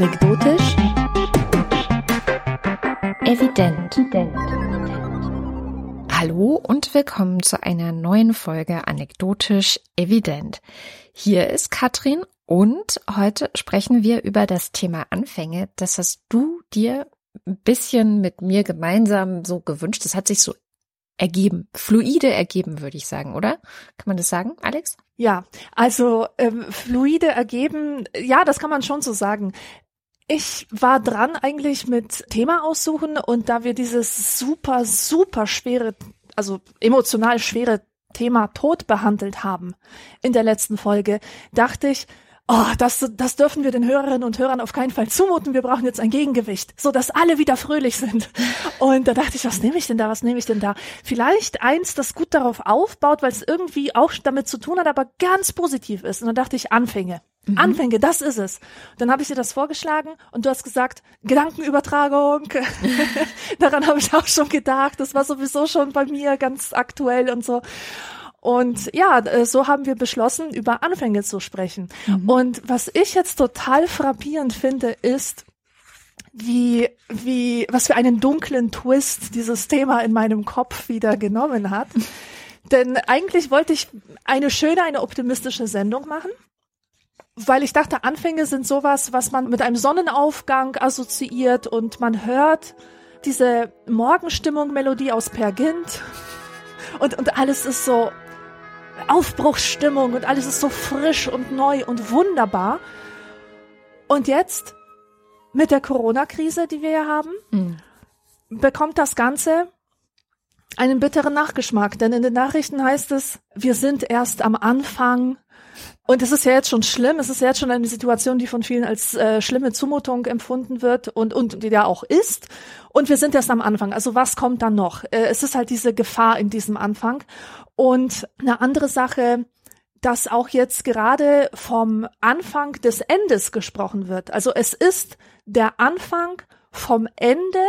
Anekdotisch. Evident. Hallo und willkommen zu einer neuen Folge Anekdotisch Evident. Hier ist Katrin und heute sprechen wir über das Thema Anfänge. Das hast du dir ein bisschen mit mir gemeinsam so gewünscht. Das hat sich so ergeben, fluide ergeben, würde ich sagen, oder? Kann man das sagen, Alex? Ja, also ähm, fluide ergeben, ja, das kann man schon so sagen. Ich war dran eigentlich mit Thema aussuchen und da wir dieses super, super schwere, also emotional schwere Thema Tod behandelt haben in der letzten Folge, dachte ich, oh, das, das dürfen wir den Hörerinnen und Hörern auf keinen Fall zumuten. Wir brauchen jetzt ein Gegengewicht, so dass alle wieder fröhlich sind. Und da dachte ich, was nehme ich denn da? Was nehme ich denn da? Vielleicht eins, das gut darauf aufbaut, weil es irgendwie auch damit zu tun hat, aber ganz positiv ist. Und dann dachte ich, Anfänge. Mhm. Anfänge, das ist es. Dann habe ich dir das vorgeschlagen und du hast gesagt, Gedankenübertragung. Daran habe ich auch schon gedacht. Das war sowieso schon bei mir ganz aktuell und so. Und ja, äh, so haben wir beschlossen, über Anfänge zu sprechen. Mhm. Und was ich jetzt total frappierend finde, ist, wie, wie, was für einen dunklen Twist dieses Thema in meinem Kopf wieder genommen hat. Denn eigentlich wollte ich eine schöne, eine optimistische Sendung machen, weil ich dachte, Anfänge sind sowas, was man mit einem Sonnenaufgang assoziiert und man hört diese Morgenstimmung-Melodie aus Per Gint und, und alles ist so Aufbruchsstimmung und alles ist so frisch und neu und wunderbar. Und jetzt mit der Corona-Krise, die wir ja haben, mhm. bekommt das Ganze einen bitteren Nachgeschmack. Denn in den Nachrichten heißt es, wir sind erst am Anfang. Und es ist ja jetzt schon schlimm. Es ist ja jetzt schon eine Situation, die von vielen als äh, schlimme Zumutung empfunden wird und, und die ja auch ist. Und wir sind erst am Anfang. Also was kommt dann noch? Äh, es ist halt diese Gefahr in diesem Anfang. Und eine andere Sache, dass auch jetzt gerade vom Anfang des Endes gesprochen wird. Also es ist der Anfang vom Ende.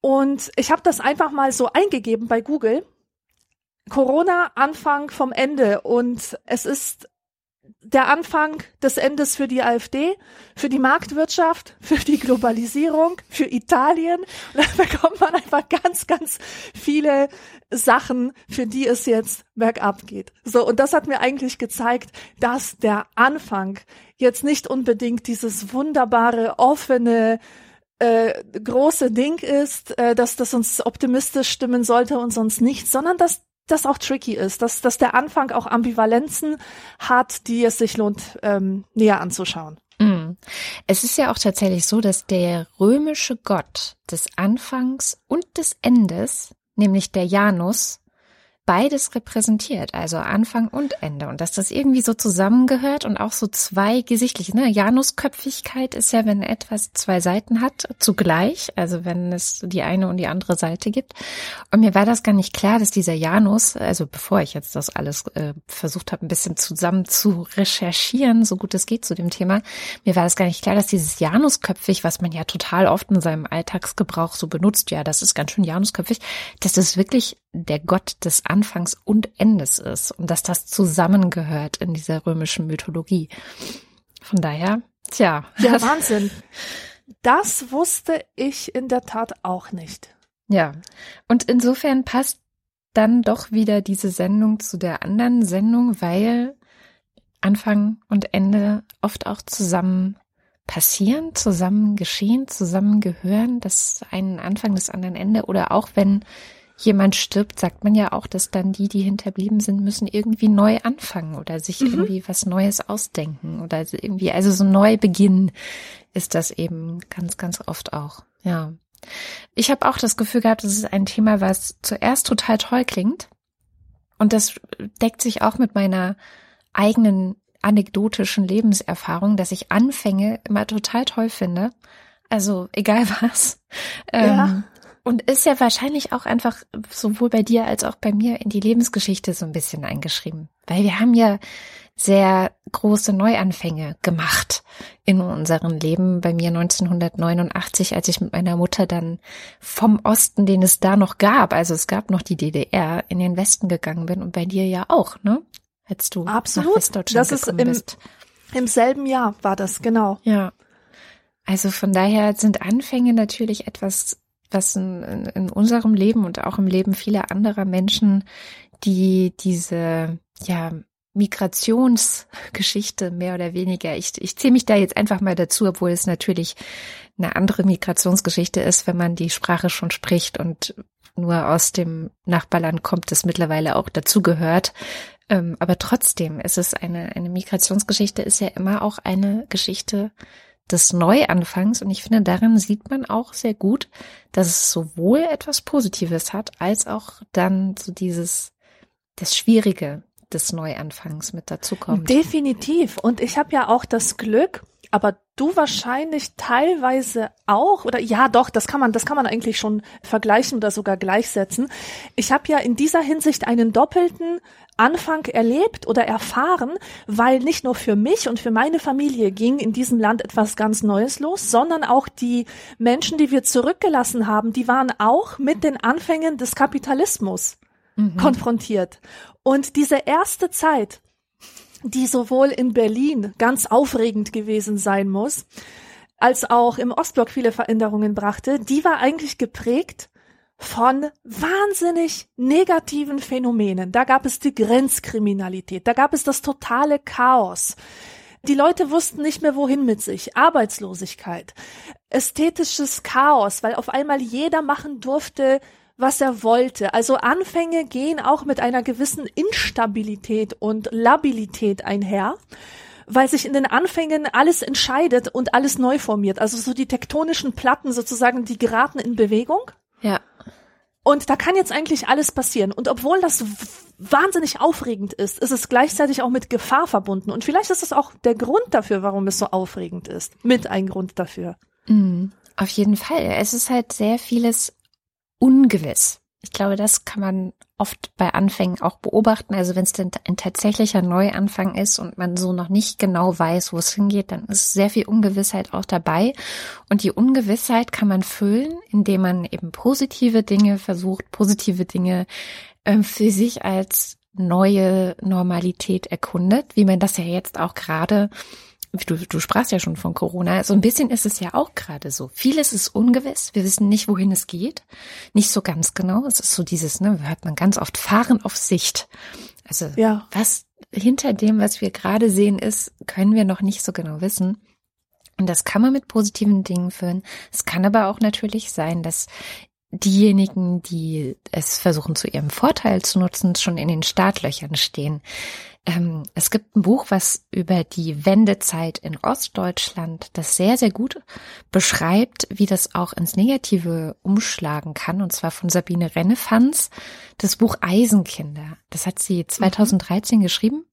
Und ich habe das einfach mal so eingegeben bei Google. Corona Anfang vom Ende. Und es ist der Anfang des Endes für die AfD, für die Marktwirtschaft, für die Globalisierung, für Italien. Und da bekommt man einfach ganz, ganz viele Sachen, für die es jetzt bergab geht. So, und das hat mir eigentlich gezeigt, dass der Anfang jetzt nicht unbedingt dieses wunderbare, offene, äh, große Ding ist, äh, dass das uns optimistisch stimmen sollte und sonst nicht, sondern dass das auch tricky ist, dass, dass der Anfang auch Ambivalenzen hat, die es sich lohnt, ähm, näher anzuschauen. Mm. Es ist ja auch tatsächlich so, dass der römische Gott des Anfangs und des Endes, nämlich der Janus, beides repräsentiert, also Anfang und Ende. Und dass das irgendwie so zusammengehört und auch so zwei gesichtlich, ne? Janusköpfigkeit ist ja, wenn etwas zwei Seiten hat, zugleich, also wenn es die eine und die andere Seite gibt. Und mir war das gar nicht klar, dass dieser Janus, also bevor ich jetzt das alles äh, versucht habe, ein bisschen zusammen zu recherchieren, so gut es geht zu dem Thema, mir war das gar nicht klar, dass dieses Janusköpfig, was man ja total oft in seinem Alltagsgebrauch so benutzt, ja, das ist ganz schön Janusköpfig, dass das wirklich der Gott des Anfangs und Endes ist und dass das zusammengehört in dieser römischen Mythologie. Von daher, tja. Ja, Wahnsinn. Das wusste ich in der Tat auch nicht. Ja, und insofern passt dann doch wieder diese Sendung zu der anderen Sendung, weil Anfang und Ende oft auch zusammen passieren, zusammen geschehen, zusammen gehören, das einen Anfang, das anderen Ende oder auch wenn jemand stirbt, sagt man ja auch, dass dann die, die hinterblieben sind, müssen irgendwie neu anfangen oder sich mhm. irgendwie was Neues ausdenken oder irgendwie, also so neu beginnen ist das eben ganz, ganz oft auch. Ja. Ich habe auch das Gefühl gehabt, das ist ein Thema, was zuerst total toll klingt. Und das deckt sich auch mit meiner eigenen anekdotischen Lebenserfahrung, dass ich Anfänge immer total toll finde. Also egal was. Ja. Ähm, und ist ja wahrscheinlich auch einfach sowohl bei dir als auch bei mir in die Lebensgeschichte so ein bisschen eingeschrieben. Weil wir haben ja sehr große Neuanfänge gemacht in unserem Leben. Bei mir 1989, als ich mit meiner Mutter dann vom Osten, den es da noch gab, also es gab noch die DDR, in den Westen gegangen bin und bei dir ja auch, ne? Als du Absolut. nach Westdeutschland das ist im, bist. Im selben Jahr war das, genau. Ja. Also von daher sind Anfänge natürlich etwas, was in, in, unserem Leben und auch im Leben vieler anderer Menschen, die diese, ja, Migrationsgeschichte mehr oder weniger. Ich, ich ziehe mich da jetzt einfach mal dazu, obwohl es natürlich eine andere Migrationsgeschichte ist, wenn man die Sprache schon spricht und nur aus dem Nachbarland kommt, das mittlerweile auch dazugehört. Ähm, aber trotzdem ist es eine, eine Migrationsgeschichte ist ja immer auch eine Geschichte des Neuanfangs. Und ich finde, darin sieht man auch sehr gut, dass es sowohl etwas Positives hat, als auch dann so dieses, das Schwierige des Neuanfangs mit dazukommt. Definitiv. Und ich habe ja auch das Glück, aber du wahrscheinlich teilweise auch oder ja doch, das kann man das kann man eigentlich schon vergleichen oder sogar gleichsetzen. Ich habe ja in dieser Hinsicht einen doppelten Anfang erlebt oder erfahren, weil nicht nur für mich und für meine Familie ging in diesem Land etwas ganz Neues los, sondern auch die Menschen, die wir zurückgelassen haben, die waren auch mit den Anfängen des Kapitalismus mhm. konfrontiert. Und diese erste Zeit, die sowohl in Berlin ganz aufregend gewesen sein muss, als auch im Ostblock viele Veränderungen brachte, die war eigentlich geprägt von wahnsinnig negativen Phänomenen. Da gab es die Grenzkriminalität, da gab es das totale Chaos. Die Leute wussten nicht mehr wohin mit sich. Arbeitslosigkeit, ästhetisches Chaos, weil auf einmal jeder machen durfte, was er wollte. Also Anfänge gehen auch mit einer gewissen Instabilität und Labilität einher weil sich in den Anfängen alles entscheidet und alles neu formiert. Also so die tektonischen Platten sozusagen, die geraten in Bewegung. Ja. Und da kann jetzt eigentlich alles passieren. Und obwohl das wahnsinnig aufregend ist, ist es gleichzeitig auch mit Gefahr verbunden. Und vielleicht ist das auch der Grund dafür, warum es so aufregend ist. Mit ein Grund dafür. Mhm. Auf jeden Fall. Es ist halt sehr vieles ungewiss. Ich glaube, das kann man oft bei Anfängen auch beobachten. Also wenn es denn ein tatsächlicher Neuanfang ist und man so noch nicht genau weiß, wo es hingeht, dann ist sehr viel Ungewissheit auch dabei. Und die Ungewissheit kann man füllen, indem man eben positive Dinge versucht, positive Dinge ähm, für sich als neue Normalität erkundet, wie man das ja jetzt auch gerade du, du sprachst ja schon von Corona, so ein bisschen ist es ja auch gerade so. Vieles ist ungewiss, wir wissen nicht, wohin es geht, nicht so ganz genau. Es ist so dieses, ne, hört man ganz oft, fahren auf Sicht. Also ja. was hinter dem, was wir gerade sehen, ist, können wir noch nicht so genau wissen. Und das kann man mit positiven Dingen führen. Es kann aber auch natürlich sein, dass diejenigen, die es versuchen zu ihrem Vorteil zu nutzen, schon in den Startlöchern stehen. Ähm, es gibt ein Buch, was über die Wendezeit in Ostdeutschland das sehr, sehr gut beschreibt, wie das auch ins Negative umschlagen kann, und zwar von Sabine Rennefanz, das Buch Eisenkinder. Das hat sie 2013 mhm. geschrieben.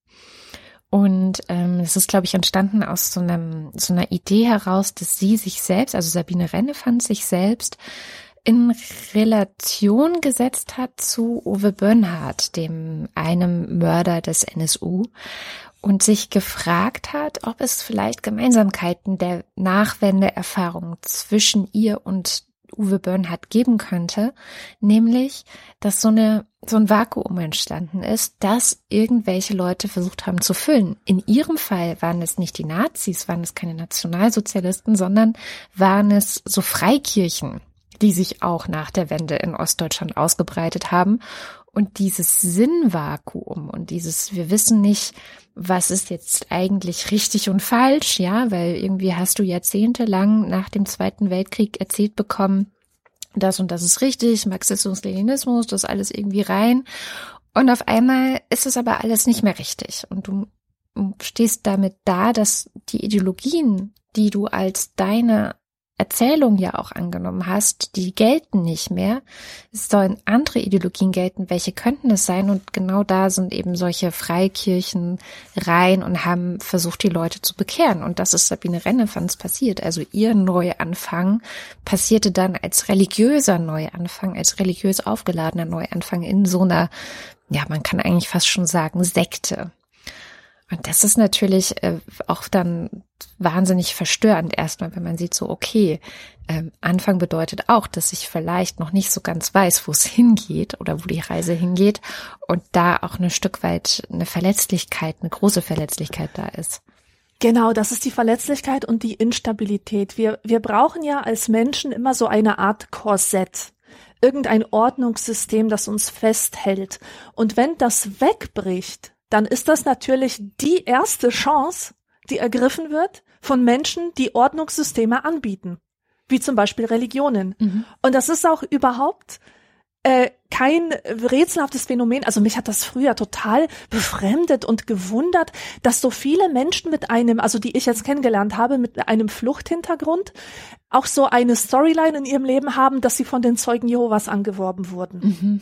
Und ähm, es ist, glaube ich, entstanden aus so, einem, so einer Idee heraus, dass sie sich selbst, also Sabine Rennefanz sich selbst in Relation gesetzt hat zu Uwe Bönnhardt, dem einem Mörder des NSU, und sich gefragt hat, ob es vielleicht Gemeinsamkeiten der Nachwendeerfahrung zwischen ihr und Uwe Bönnhardt geben könnte, nämlich, dass so eine so ein Vakuum entstanden ist, das irgendwelche Leute versucht haben zu füllen. In ihrem Fall waren es nicht die Nazis, waren es keine Nationalsozialisten, sondern waren es so Freikirchen, die sich auch nach der Wende in Ostdeutschland ausgebreitet haben. Und dieses Sinnvakuum und dieses, wir wissen nicht, was ist jetzt eigentlich richtig und falsch, ja, weil irgendwie hast du jahrzehntelang nach dem Zweiten Weltkrieg erzählt bekommen, das und das ist richtig, Marxismus, Leninismus, das alles irgendwie rein. Und auf einmal ist es aber alles nicht mehr richtig. Und du stehst damit da, dass die Ideologien, die du als deine Erzählung ja auch angenommen hast, die gelten nicht mehr. Es sollen andere Ideologien gelten. Welche könnten es sein? Und genau da sind eben solche Freikirchen rein und haben versucht, die Leute zu bekehren. Und das ist Sabine Rennefanz passiert. Also ihr Neuanfang passierte dann als religiöser Neuanfang, als religiös aufgeladener Neuanfang in so einer, ja, man kann eigentlich fast schon sagen, Sekte. Und das ist natürlich äh, auch dann wahnsinnig verstörend erstmal, wenn man sieht, so, okay, ähm, Anfang bedeutet auch, dass ich vielleicht noch nicht so ganz weiß, wo es hingeht oder wo die Reise hingeht und da auch ein Stück weit eine Verletzlichkeit, eine große Verletzlichkeit da ist. Genau, das ist die Verletzlichkeit und die Instabilität. Wir, wir brauchen ja als Menschen immer so eine Art Korsett. Irgendein Ordnungssystem, das uns festhält. Und wenn das wegbricht, dann ist das natürlich die erste Chance, die ergriffen wird von Menschen, die Ordnungssysteme anbieten. Wie zum Beispiel Religionen. Mhm. Und das ist auch überhaupt äh, kein rätselhaftes Phänomen. Also mich hat das früher total befremdet und gewundert, dass so viele Menschen mit einem, also die ich jetzt kennengelernt habe, mit einem Fluchthintergrund, auch so eine Storyline in ihrem Leben haben, dass sie von den Zeugen Jehovas angeworben wurden. Mhm.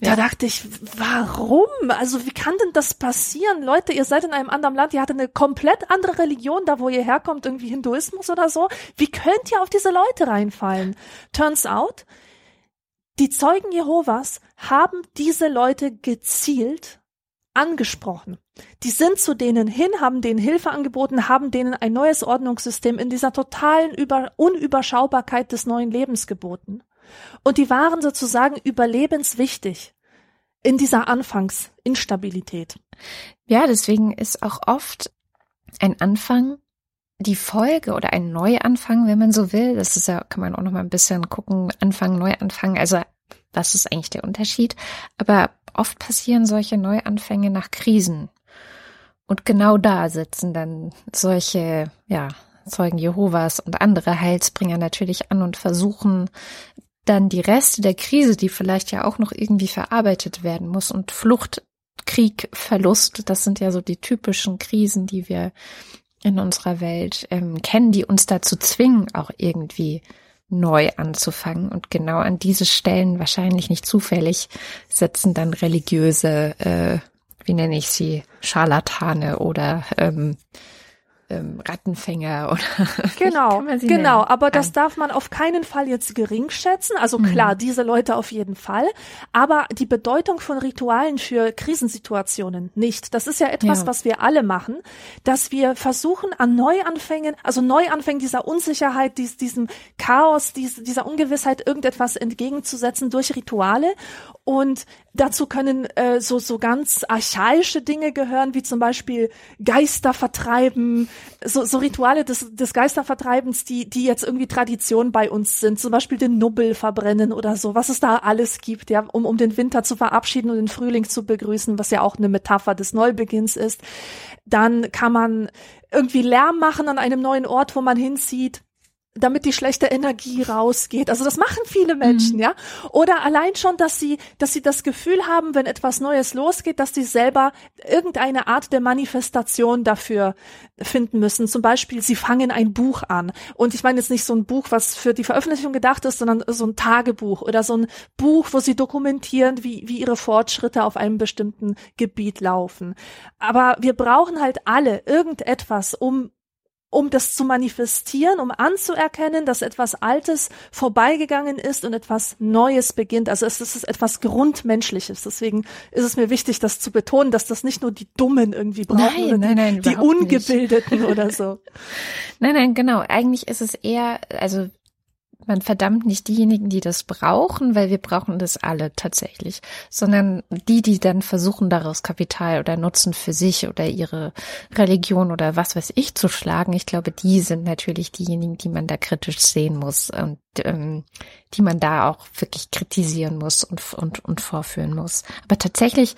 Da ja. dachte ich, warum? Also wie kann denn das passieren? Leute, ihr seid in einem anderen Land, ihr hattet eine komplett andere Religion, da wo ihr herkommt, irgendwie Hinduismus oder so. Wie könnt ihr auf diese Leute reinfallen? Turns out, die Zeugen Jehovas haben diese Leute gezielt angesprochen. Die sind zu denen hin, haben denen Hilfe angeboten, haben denen ein neues Ordnungssystem in dieser totalen Über Unüberschaubarkeit des neuen Lebens geboten. Und die waren sozusagen überlebenswichtig in dieser Anfangsinstabilität. Ja, deswegen ist auch oft ein Anfang die Folge oder ein Neuanfang, wenn man so will. Das ist ja, kann man auch noch mal ein bisschen gucken, Anfang, Neuanfang. Also, was ist eigentlich der Unterschied? Aber oft passieren solche Neuanfänge nach Krisen. Und genau da sitzen dann solche, ja, Zeugen Jehovas und andere Heilsbringer natürlich an und versuchen dann die Reste der Krise, die vielleicht ja auch noch irgendwie verarbeitet werden muss und Flucht, Krieg, Verlust, das sind ja so die typischen Krisen, die wir in unserer Welt ähm, kennen, die uns dazu zwingen, auch irgendwie neu anzufangen. Und genau an diese Stellen, wahrscheinlich nicht zufällig, setzen dann religiöse, äh, wie nenne ich sie, Scharlatane oder ähm, ähm, Rattenfänger oder genau, genau. Nennen? Aber das darf man auf keinen Fall jetzt gering schätzen. Also klar, mhm. diese Leute auf jeden Fall, aber die Bedeutung von Ritualen für Krisensituationen nicht. Das ist ja etwas, ja. was wir alle machen, dass wir versuchen an Neuanfängen, also Neuanfängen dieser Unsicherheit, dies, diesem Chaos, dies, dieser Ungewissheit irgendetwas entgegenzusetzen durch Rituale und dazu können äh, so so ganz archaische Dinge gehören, wie zum Beispiel Geister vertreiben, so, so Rituale des, des Geistervertreibens, die die jetzt irgendwie Tradition bei uns sind, zum Beispiel den Nubbel verbrennen oder so, was es da alles gibt, ja, um um den Winter zu verabschieden und den Frühling zu begrüßen, was ja auch eine Metapher des Neubeginns ist. Dann kann man irgendwie Lärm machen an einem neuen Ort, wo man hinzieht damit die schlechte Energie rausgeht. Also das machen viele Menschen, mhm. ja. Oder allein schon, dass sie, dass sie das Gefühl haben, wenn etwas Neues losgeht, dass sie selber irgendeine Art der Manifestation dafür finden müssen. Zum Beispiel, sie fangen ein Buch an. Und ich meine jetzt nicht so ein Buch, was für die Veröffentlichung gedacht ist, sondern so ein Tagebuch oder so ein Buch, wo sie dokumentieren, wie, wie ihre Fortschritte auf einem bestimmten Gebiet laufen. Aber wir brauchen halt alle irgendetwas, um um das zu manifestieren, um anzuerkennen, dass etwas Altes vorbeigegangen ist und etwas Neues beginnt. Also es ist etwas Grundmenschliches. Deswegen ist es mir wichtig, das zu betonen, dass das nicht nur die Dummen irgendwie brauchen nein, oder nein, nein, die, Ungebildeten nicht. oder so. Nein, nein, genau. Eigentlich ist es eher, also man verdammt nicht diejenigen, die das brauchen, weil wir brauchen das alle tatsächlich, sondern die, die dann versuchen, daraus Kapital oder Nutzen für sich oder ihre Religion oder was weiß ich zu schlagen. Ich glaube, die sind natürlich diejenigen, die man da kritisch sehen muss und ähm, die man da auch wirklich kritisieren muss und, und, und vorführen muss. Aber tatsächlich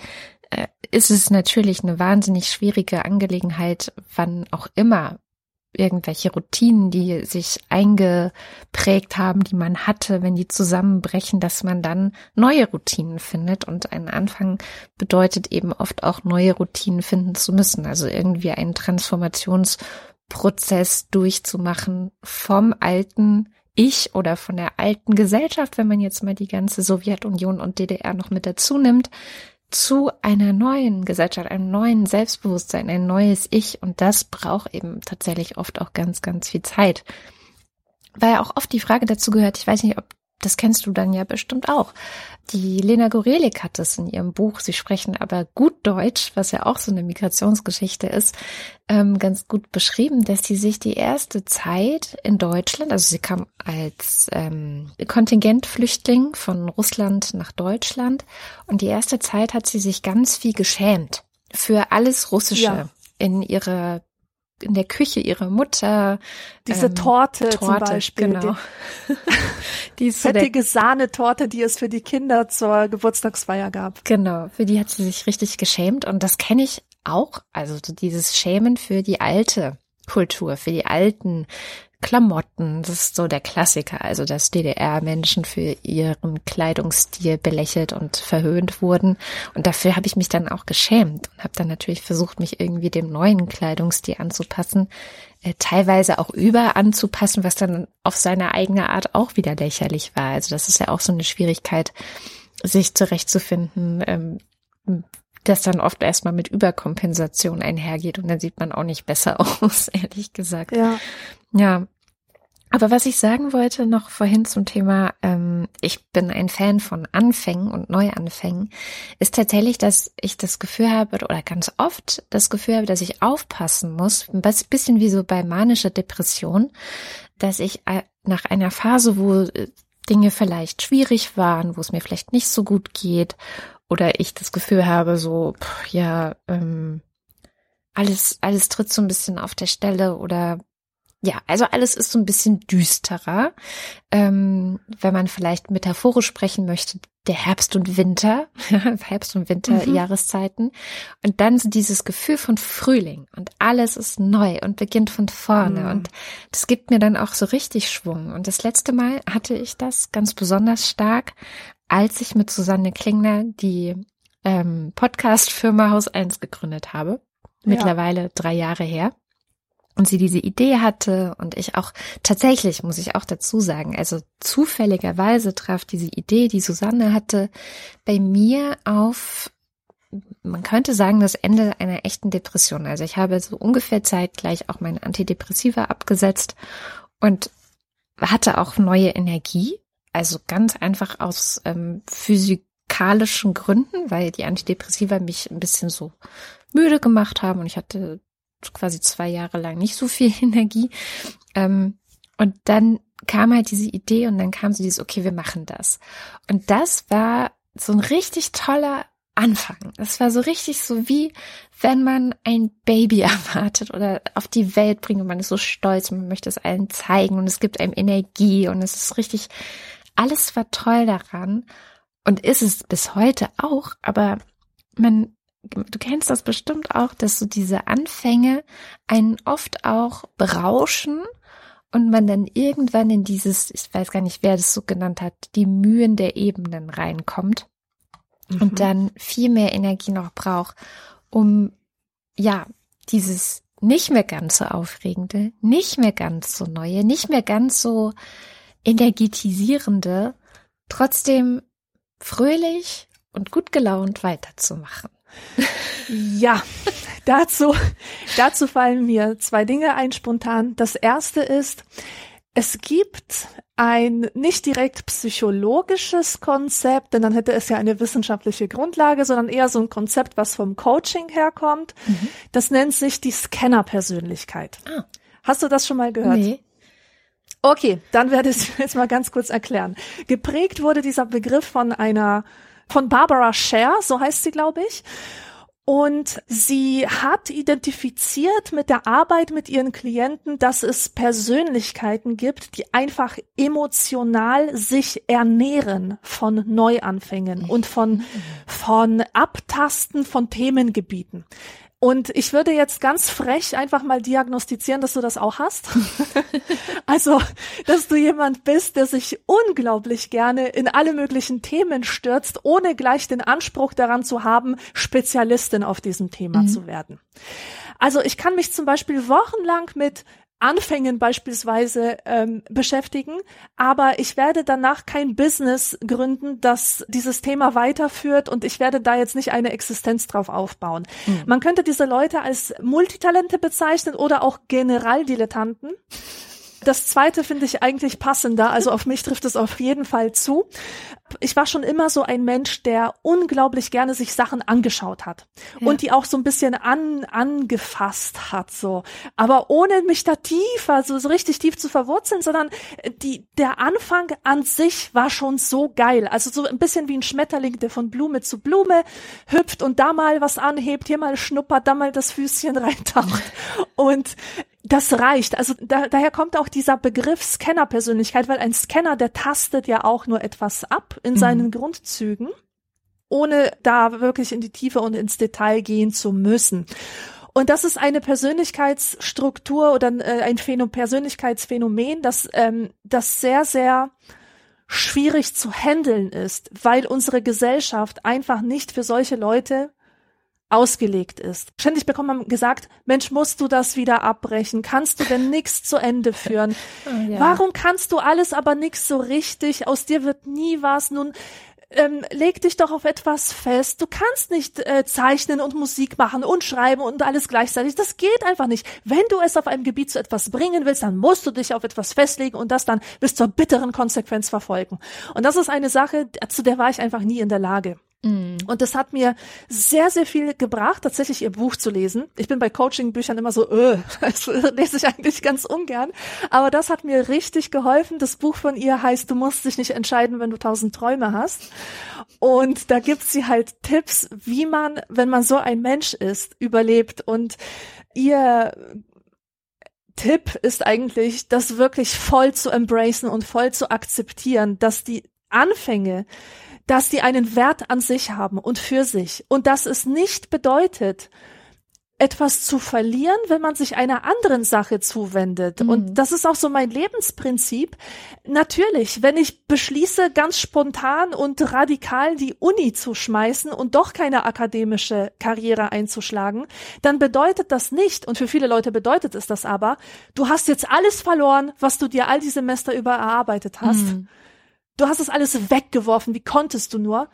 äh, ist es natürlich eine wahnsinnig schwierige Angelegenheit, wann auch immer irgendwelche Routinen, die sich eingeprägt haben, die man hatte, wenn die zusammenbrechen, dass man dann neue Routinen findet. Und ein Anfang bedeutet eben oft auch neue Routinen finden zu müssen. Also irgendwie einen Transformationsprozess durchzumachen vom alten Ich oder von der alten Gesellschaft, wenn man jetzt mal die ganze Sowjetunion und DDR noch mit dazu nimmt, zu einer neuen Gesellschaft, einem neuen Selbstbewusstsein, ein neues Ich. Und das braucht eben tatsächlich oft auch ganz, ganz viel Zeit. Weil ja auch oft die Frage dazu gehört, ich weiß nicht, ob das kennst du dann ja bestimmt auch. Die Lena Gorelik hat es in ihrem Buch, sie sprechen aber gut Deutsch, was ja auch so eine Migrationsgeschichte ist, ähm, ganz gut beschrieben, dass sie sich die erste Zeit in Deutschland, also sie kam als ähm, Kontingentflüchtling von Russland nach Deutschland und die erste Zeit hat sie sich ganz viel geschämt für alles Russische ja. in ihrer in der Küche ihrer Mutter. Diese ähm, Torte, Torte, zum Beispiel. Genau. die fettige Sahnetorte, die es für die Kinder zur Geburtstagsfeier gab. Genau, für die hat sie sich richtig geschämt und das kenne ich auch. Also dieses Schämen für die alte Kultur, für die alten Klamotten, das ist so der Klassiker, also dass DDR-Menschen für ihren Kleidungsstil belächelt und verhöhnt wurden. Und dafür habe ich mich dann auch geschämt und habe dann natürlich versucht, mich irgendwie dem neuen Kleidungsstil anzupassen, äh, teilweise auch über anzupassen, was dann auf seine eigene Art auch wieder lächerlich war. Also das ist ja auch so eine Schwierigkeit, sich zurechtzufinden, ähm, das dann oft erstmal mit Überkompensation einhergeht und dann sieht man auch nicht besser aus, ehrlich gesagt. Ja. Ja. Aber was ich sagen wollte noch vorhin zum Thema, ähm, ich bin ein Fan von Anfängen und Neuanfängen, ist tatsächlich, dass ich das Gefühl habe oder ganz oft das Gefühl habe, dass ich aufpassen muss, ein bisschen wie so bei manischer Depression, dass ich äh, nach einer Phase, wo äh, Dinge vielleicht schwierig waren, wo es mir vielleicht nicht so gut geht oder ich das Gefühl habe, so, pff, ja, ähm, alles, alles tritt so ein bisschen auf der Stelle oder ja, also alles ist so ein bisschen düsterer. Ähm, wenn man vielleicht metaphorisch sprechen möchte, der Herbst und Winter, Herbst und Winter mhm. Jahreszeiten. Und dann so dieses Gefühl von Frühling und alles ist neu und beginnt von vorne. Mhm. Und das gibt mir dann auch so richtig Schwung. Und das letzte Mal hatte ich das ganz besonders stark, als ich mit Susanne Klingner die ähm, Podcast-Firma Haus 1 gegründet habe. Mittlerweile ja. drei Jahre her. Und sie diese Idee hatte und ich auch tatsächlich, muss ich auch dazu sagen, also zufälligerweise traf diese Idee, die Susanne hatte, bei mir auf, man könnte sagen, das Ende einer echten Depression. Also ich habe so ungefähr zeitgleich auch meine Antidepressiva abgesetzt und hatte auch neue Energie also ganz einfach aus ähm, physikalischen Gründen, weil die Antidepressiva mich ein bisschen so müde gemacht haben und ich hatte quasi zwei Jahre lang nicht so viel Energie. Ähm, und dann kam halt diese Idee und dann kam so dieses, okay, wir machen das. Und das war so ein richtig toller Anfang. Das war so richtig so wie, wenn man ein Baby erwartet oder auf die Welt bringt und man ist so stolz und man möchte es allen zeigen und es gibt einem Energie und es ist richtig alles war toll daran und ist es bis heute auch, aber man, du kennst das bestimmt auch, dass so diese Anfänge einen oft auch berauschen und man dann irgendwann in dieses, ich weiß gar nicht, wer das so genannt hat, die Mühen der Ebenen reinkommt mhm. und dann viel mehr Energie noch braucht, um ja, dieses nicht mehr ganz so aufregende, nicht mehr ganz so neue, nicht mehr ganz so energetisierende, trotzdem fröhlich und gut gelaunt weiterzumachen. Ja, dazu, dazu fallen mir zwei Dinge ein spontan. Das erste ist, es gibt ein nicht direkt psychologisches Konzept, denn dann hätte es ja eine wissenschaftliche Grundlage, sondern eher so ein Konzept, was vom Coaching herkommt. Mhm. Das nennt sich die Scanner-Persönlichkeit. Ah. Hast du das schon mal gehört? Nee. Okay, dann werde ich es jetzt mal ganz kurz erklären. Geprägt wurde dieser Begriff von einer, von Barbara Scher, so heißt sie, glaube ich. Und sie hat identifiziert mit der Arbeit mit ihren Klienten, dass es Persönlichkeiten gibt, die einfach emotional sich ernähren von Neuanfängen und von, von Abtasten von Themengebieten. Und ich würde jetzt ganz frech einfach mal diagnostizieren, dass du das auch hast. also, dass du jemand bist, der sich unglaublich gerne in alle möglichen Themen stürzt, ohne gleich den Anspruch daran zu haben, Spezialistin auf diesem Thema mhm. zu werden. Also ich kann mich zum Beispiel wochenlang mit Anfängen beispielsweise ähm, beschäftigen, aber ich werde danach kein Business gründen, das dieses Thema weiterführt und ich werde da jetzt nicht eine Existenz drauf aufbauen. Mhm. Man könnte diese Leute als Multitalente bezeichnen oder auch Generaldilettanten. Das zweite finde ich eigentlich passender, also auf mich trifft es auf jeden Fall zu. Ich war schon immer so ein Mensch, der unglaublich gerne sich Sachen angeschaut hat ja. und die auch so ein bisschen an, angefasst hat, so. Aber ohne mich da tief, also so richtig tief zu verwurzeln, sondern die, der Anfang an sich war schon so geil. Also so ein bisschen wie ein Schmetterling, der von Blume zu Blume hüpft und da mal was anhebt, hier mal schnuppert, da mal das Füßchen reintaucht Und das reicht. Also da, daher kommt auch dieser Begriff Scanner-Persönlichkeit, weil ein Scanner, der tastet ja auch nur etwas ab in seinen mhm. Grundzügen, ohne da wirklich in die Tiefe und ins Detail gehen zu müssen. Und das ist eine Persönlichkeitsstruktur oder äh, ein Phänomen, Persönlichkeitsphänomen, das, ähm, das sehr, sehr schwierig zu handeln ist, weil unsere Gesellschaft einfach nicht für solche Leute ausgelegt ist. Ständig bekommt man gesagt, Mensch, musst du das wieder abbrechen? Kannst du denn nichts zu Ende führen? Oh, ja. Warum kannst du alles aber nichts so richtig? Aus dir wird nie was. Nun, ähm, leg dich doch auf etwas fest. Du kannst nicht äh, zeichnen und Musik machen und schreiben und alles gleichzeitig. Das geht einfach nicht. Wenn du es auf einem Gebiet zu etwas bringen willst, dann musst du dich auf etwas festlegen und das dann bis zur bitteren Konsequenz verfolgen. Und das ist eine Sache, zu der war ich einfach nie in der Lage. Mm. Und das hat mir sehr, sehr viel gebracht, tatsächlich ihr Buch zu lesen. Ich bin bei Coaching-Büchern immer so, öh, das lese ich eigentlich ganz ungern. Aber das hat mir richtig geholfen. Das Buch von ihr heißt, du musst dich nicht entscheiden, wenn du tausend Träume hast. Und da gibt sie halt Tipps, wie man, wenn man so ein Mensch ist, überlebt. Und ihr Tipp ist eigentlich, das wirklich voll zu embracen und voll zu akzeptieren, dass die Anfänge, dass die einen Wert an sich haben und für sich und dass es nicht bedeutet, etwas zu verlieren, wenn man sich einer anderen Sache zuwendet. Mhm. Und das ist auch so mein Lebensprinzip. Natürlich, wenn ich beschließe, ganz spontan und radikal die Uni zu schmeißen und doch keine akademische Karriere einzuschlagen, dann bedeutet das nicht, und für viele Leute bedeutet es das aber, du hast jetzt alles verloren, was du dir all die Semester über erarbeitet hast. Mhm du hast es alles weggeworfen, wie konntest du nur?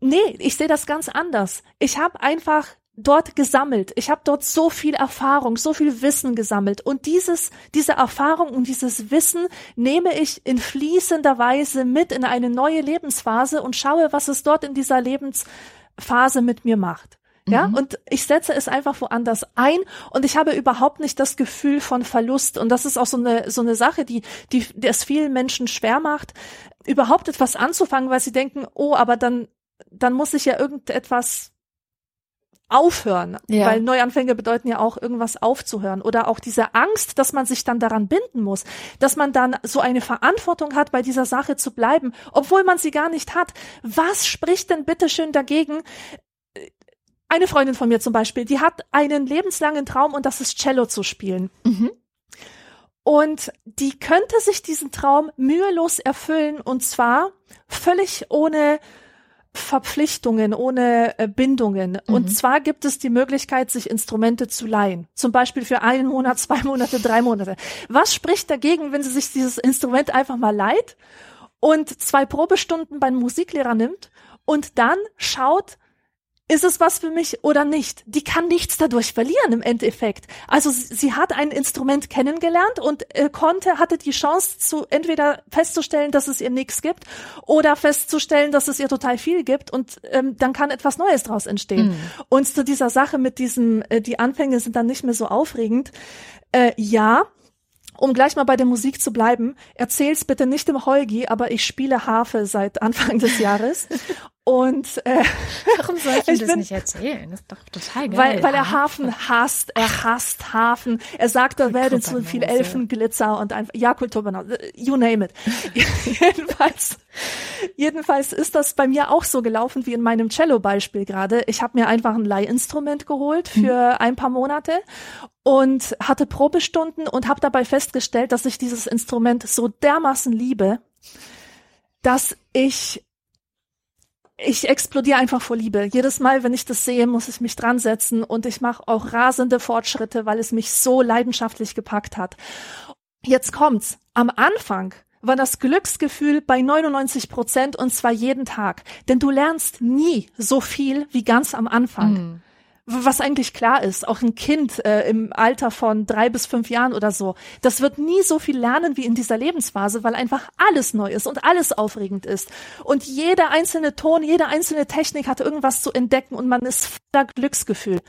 Nee, ich sehe das ganz anders. Ich habe einfach dort gesammelt. Ich habe dort so viel Erfahrung, so viel Wissen gesammelt und dieses diese Erfahrung und dieses Wissen nehme ich in fließender Weise mit in eine neue Lebensphase und schaue, was es dort in dieser Lebensphase mit mir macht. Ja, mhm. und ich setze es einfach woanders ein und ich habe überhaupt nicht das Gefühl von Verlust. Und das ist auch so eine, so eine Sache, die, die, die es vielen Menschen schwer macht, überhaupt etwas anzufangen, weil sie denken, oh, aber dann, dann muss ich ja irgendetwas aufhören, ja. weil Neuanfänge bedeuten ja auch irgendwas aufzuhören oder auch diese Angst, dass man sich dann daran binden muss, dass man dann so eine Verantwortung hat, bei dieser Sache zu bleiben, obwohl man sie gar nicht hat. Was spricht denn bitteschön dagegen, eine Freundin von mir zum Beispiel, die hat einen lebenslangen Traum und das ist Cello zu spielen. Mhm. Und die könnte sich diesen Traum mühelos erfüllen und zwar völlig ohne Verpflichtungen, ohne äh, Bindungen. Mhm. Und zwar gibt es die Möglichkeit, sich Instrumente zu leihen. Zum Beispiel für einen Monat, zwei Monate, drei Monate. Was spricht dagegen, wenn sie sich dieses Instrument einfach mal leiht und zwei Probestunden beim Musiklehrer nimmt und dann schaut, ist es was für mich oder nicht? Die kann nichts dadurch verlieren im Endeffekt. Also sie, sie hat ein Instrument kennengelernt und äh, konnte, hatte die Chance zu entweder festzustellen, dass es ihr nichts gibt oder festzustellen, dass es ihr total viel gibt und ähm, dann kann etwas Neues daraus entstehen. Mhm. Und zu dieser Sache mit diesem, äh, die Anfänge sind dann nicht mehr so aufregend. Äh, ja, um gleich mal bei der Musik zu bleiben, erzähl's bitte nicht im Holgi, aber ich spiele Harfe seit Anfang des Jahres und äh, warum soll ich ihm das bin, nicht erzählen? Das ist doch total geil. Weil, weil er Hafen hasst, er hasst Hafen. Er sagt, da werde zu viel Elfenglitzer und einfach, ja, Kulturbanause, you name it. jedenfalls, jedenfalls ist das bei mir auch so gelaufen wie in meinem Cello-Beispiel gerade. Ich habe mir einfach ein Leihinstrument geholt für mhm. ein paar Monate und hatte Probestunden und habe dabei festgestellt, dass ich dieses Instrument so dermaßen liebe, dass ich ich explodiere einfach vor Liebe. Jedes Mal, wenn ich das sehe, muss ich mich dran setzen und ich mache auch rasende Fortschritte, weil es mich so leidenschaftlich gepackt hat. Jetzt kommt's. Am Anfang war das Glücksgefühl bei 99 Prozent und zwar jeden Tag. Denn du lernst nie so viel wie ganz am Anfang. Mm was eigentlich klar ist, auch ein Kind äh, im Alter von drei bis fünf Jahren oder so, das wird nie so viel lernen wie in dieser Lebensphase, weil einfach alles neu ist und alles aufregend ist. Und jeder einzelne Ton, jede einzelne Technik hat irgendwas zu entdecken und man ist voller Glücksgefühl.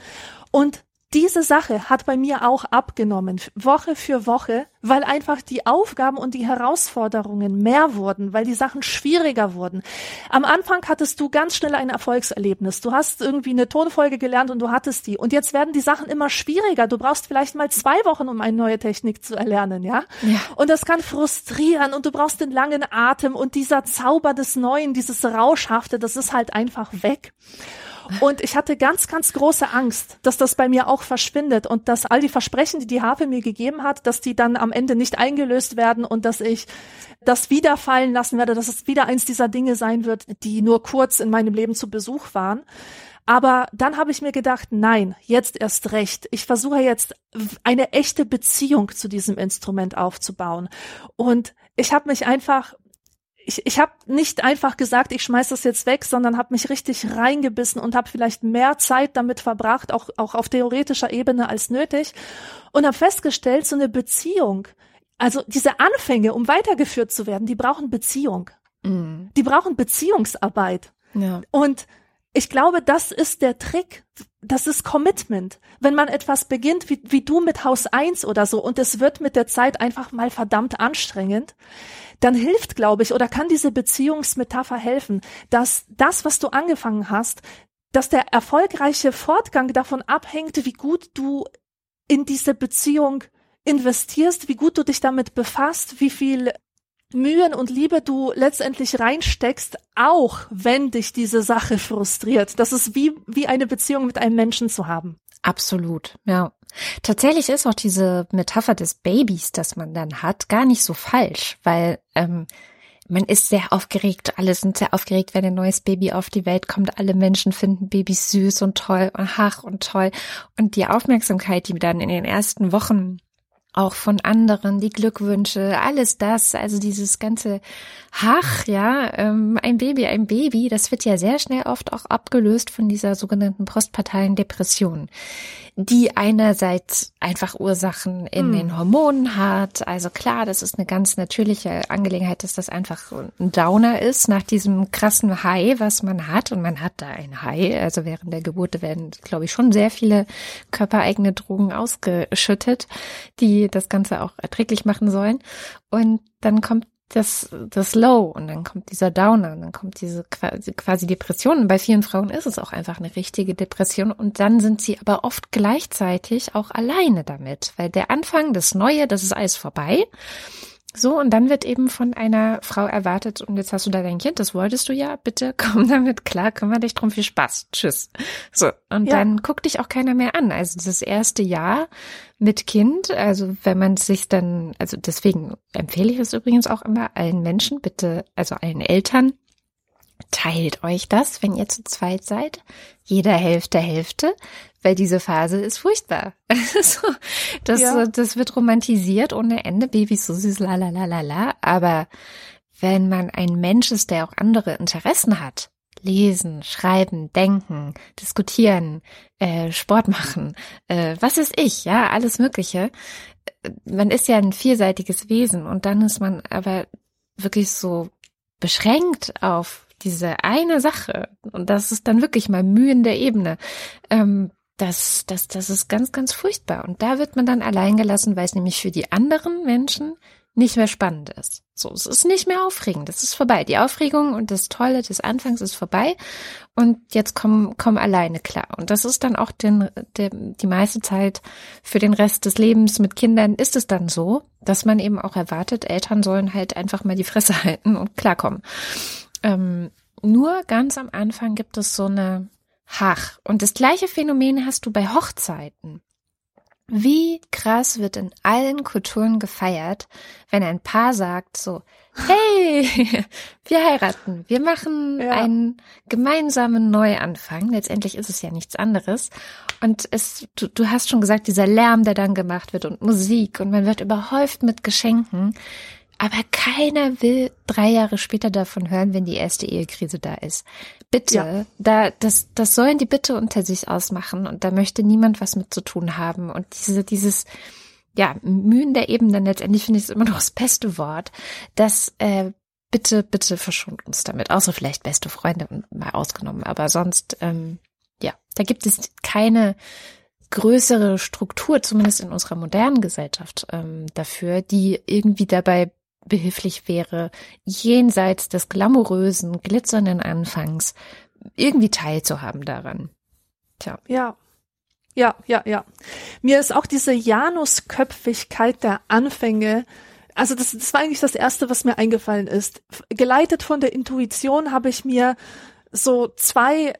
Und diese Sache hat bei mir auch abgenommen, Woche für Woche, weil einfach die Aufgaben und die Herausforderungen mehr wurden, weil die Sachen schwieriger wurden. Am Anfang hattest du ganz schnell ein Erfolgserlebnis. Du hast irgendwie eine Tonfolge gelernt und du hattest die. Und jetzt werden die Sachen immer schwieriger. Du brauchst vielleicht mal zwei Wochen, um eine neue Technik zu erlernen, ja? ja. Und das kann frustrieren und du brauchst den langen Atem und dieser Zauber des Neuen, dieses Rauschhafte, das ist halt einfach weg. Und ich hatte ganz, ganz große Angst, dass das bei mir auch verschwindet und dass all die Versprechen, die die Harfe mir gegeben hat, dass die dann am Ende nicht eingelöst werden und dass ich das wieder fallen lassen werde, dass es wieder eins dieser Dinge sein wird, die nur kurz in meinem Leben zu Besuch waren. Aber dann habe ich mir gedacht, nein, jetzt erst recht. Ich versuche jetzt eine echte Beziehung zu diesem Instrument aufzubauen. Und ich habe mich einfach ich, ich habe nicht einfach gesagt, ich schmeiß das jetzt weg, sondern habe mich richtig reingebissen und habe vielleicht mehr Zeit damit verbracht, auch, auch auf theoretischer Ebene als nötig und habe festgestellt, so eine Beziehung, also diese Anfänge, um weitergeführt zu werden, die brauchen Beziehung. Mhm. Die brauchen Beziehungsarbeit. Ja. Und ich glaube, das ist der Trick. Das ist Commitment. Wenn man etwas beginnt, wie, wie du mit Haus eins oder so, und es wird mit der Zeit einfach mal verdammt anstrengend, dann hilft, glaube ich, oder kann diese Beziehungsmetapher helfen, dass das, was du angefangen hast, dass der erfolgreiche Fortgang davon abhängt, wie gut du in diese Beziehung investierst, wie gut du dich damit befasst, wie viel Mühen und Liebe du letztendlich reinsteckst, auch wenn dich diese Sache frustriert. Das ist wie, wie eine Beziehung mit einem Menschen zu haben. Absolut, ja. Tatsächlich ist auch diese Metapher des Babys, das man dann hat, gar nicht so falsch, weil ähm, man ist sehr aufgeregt, alle sind sehr aufgeregt, wenn ein neues Baby auf die Welt kommt. Alle Menschen finden Babys süß und toll und hach und toll. Und die Aufmerksamkeit, die dann in den ersten Wochen auch von anderen, die Glückwünsche, alles das, also dieses ganze Hach, ja, ähm, ein Baby, ein Baby, das wird ja sehr schnell oft auch abgelöst von dieser sogenannten postpartalen Depression die einerseits einfach Ursachen in hm. den Hormonen hat. Also klar, das ist eine ganz natürliche Angelegenheit, dass das einfach ein Downer ist nach diesem krassen High, was man hat. Und man hat da ein High. Also während der Geburt werden, glaube ich, schon sehr viele körpereigene Drogen ausgeschüttet, die das Ganze auch erträglich machen sollen. Und dann kommt das, das Low und dann kommt dieser Downer und dann kommt diese quasi Depression. Und bei vielen Frauen ist es auch einfach eine richtige Depression und dann sind sie aber oft gleichzeitig auch alleine damit, weil der Anfang, das Neue, das ist alles vorbei. So, und dann wird eben von einer Frau erwartet, und jetzt hast du da dein Kind, das wolltest du ja, bitte komm damit klar, kümmere dich drum, viel Spaß, tschüss. So, und ja. dann guckt dich auch keiner mehr an. Also das erste Jahr mit Kind, also wenn man sich dann, also deswegen empfehle ich es übrigens auch immer allen Menschen, bitte, also allen Eltern, teilt euch das, wenn ihr zu zweit seid. Jeder Hälfte Hälfte, weil diese Phase ist furchtbar. Also, das, ja. das wird romantisiert ohne Ende. Babys so süß, la la la la la. Aber wenn man ein Mensch ist, der auch andere Interessen hat, lesen, schreiben, denken, diskutieren, äh, Sport machen, äh, was ist ich, ja, alles Mögliche. Man ist ja ein vielseitiges Wesen und dann ist man aber wirklich so beschränkt auf diese eine Sache und das ist dann wirklich mal Mühen der Ebene. Ähm, das, das, das ist ganz, ganz furchtbar. Und da wird man dann allein gelassen, weil es nämlich für die anderen Menschen nicht mehr spannend ist. So, es ist nicht mehr aufregend. Es ist vorbei. Die Aufregung und das Tolle des Anfangs ist vorbei. Und jetzt kommen, kommen alleine klar. Und das ist dann auch den, der, die meiste Zeit für den Rest des Lebens mit Kindern ist es dann so, dass man eben auch erwartet, Eltern sollen halt einfach mal die Fresse halten und klarkommen. Ähm, nur ganz am Anfang gibt es so eine Hach. Und das gleiche Phänomen hast du bei Hochzeiten. Wie krass wird in allen Kulturen gefeiert, wenn ein Paar sagt so, hey, wir heiraten, wir machen ja. einen gemeinsamen Neuanfang. Letztendlich ist es ja nichts anderes. Und es, du, du hast schon gesagt, dieser Lärm, der dann gemacht wird und Musik und man wird überhäuft mit Geschenken. Aber keiner will drei Jahre später davon hören, wenn die erste Ehekrise da ist. Bitte, ja. da, das, das sollen die bitte unter sich ausmachen und da möchte niemand was mit zu tun haben. Und diese, dieses, ja, Mühen der Ebene, letztendlich finde ich es immer noch das beste Wort, dass, äh, bitte, bitte verschont uns damit. Außer vielleicht beste Freunde mal ausgenommen. Aber sonst, ähm, ja, da gibt es keine größere Struktur, zumindest in unserer modernen Gesellschaft, ähm, dafür, die irgendwie dabei behilflich wäre, jenseits des glamourösen, glitzernden Anfangs irgendwie teilzuhaben daran. Tja. Ja. Ja, ja, ja. Mir ist auch diese Janusköpfigkeit der Anfänge also das, das war eigentlich das Erste, was mir eingefallen ist. Geleitet von der Intuition habe ich mir so zwei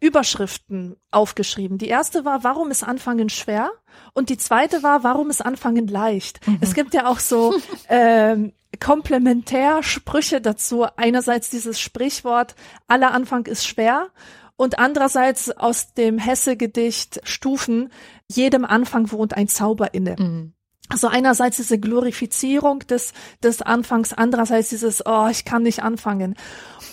Überschriften aufgeschrieben. Die erste war, warum ist Anfangen schwer? Und die zweite war, warum ist Anfangen leicht? Mhm. Es gibt ja auch so ähm, Komplementärsprüche dazu. Einerseits dieses Sprichwort, aller Anfang ist schwer. Und andererseits aus dem Hesse-Gedicht Stufen, jedem Anfang wohnt ein Zauber inne. Mhm. Also einerseits diese Glorifizierung des, des Anfangs, andererseits dieses, oh, ich kann nicht anfangen.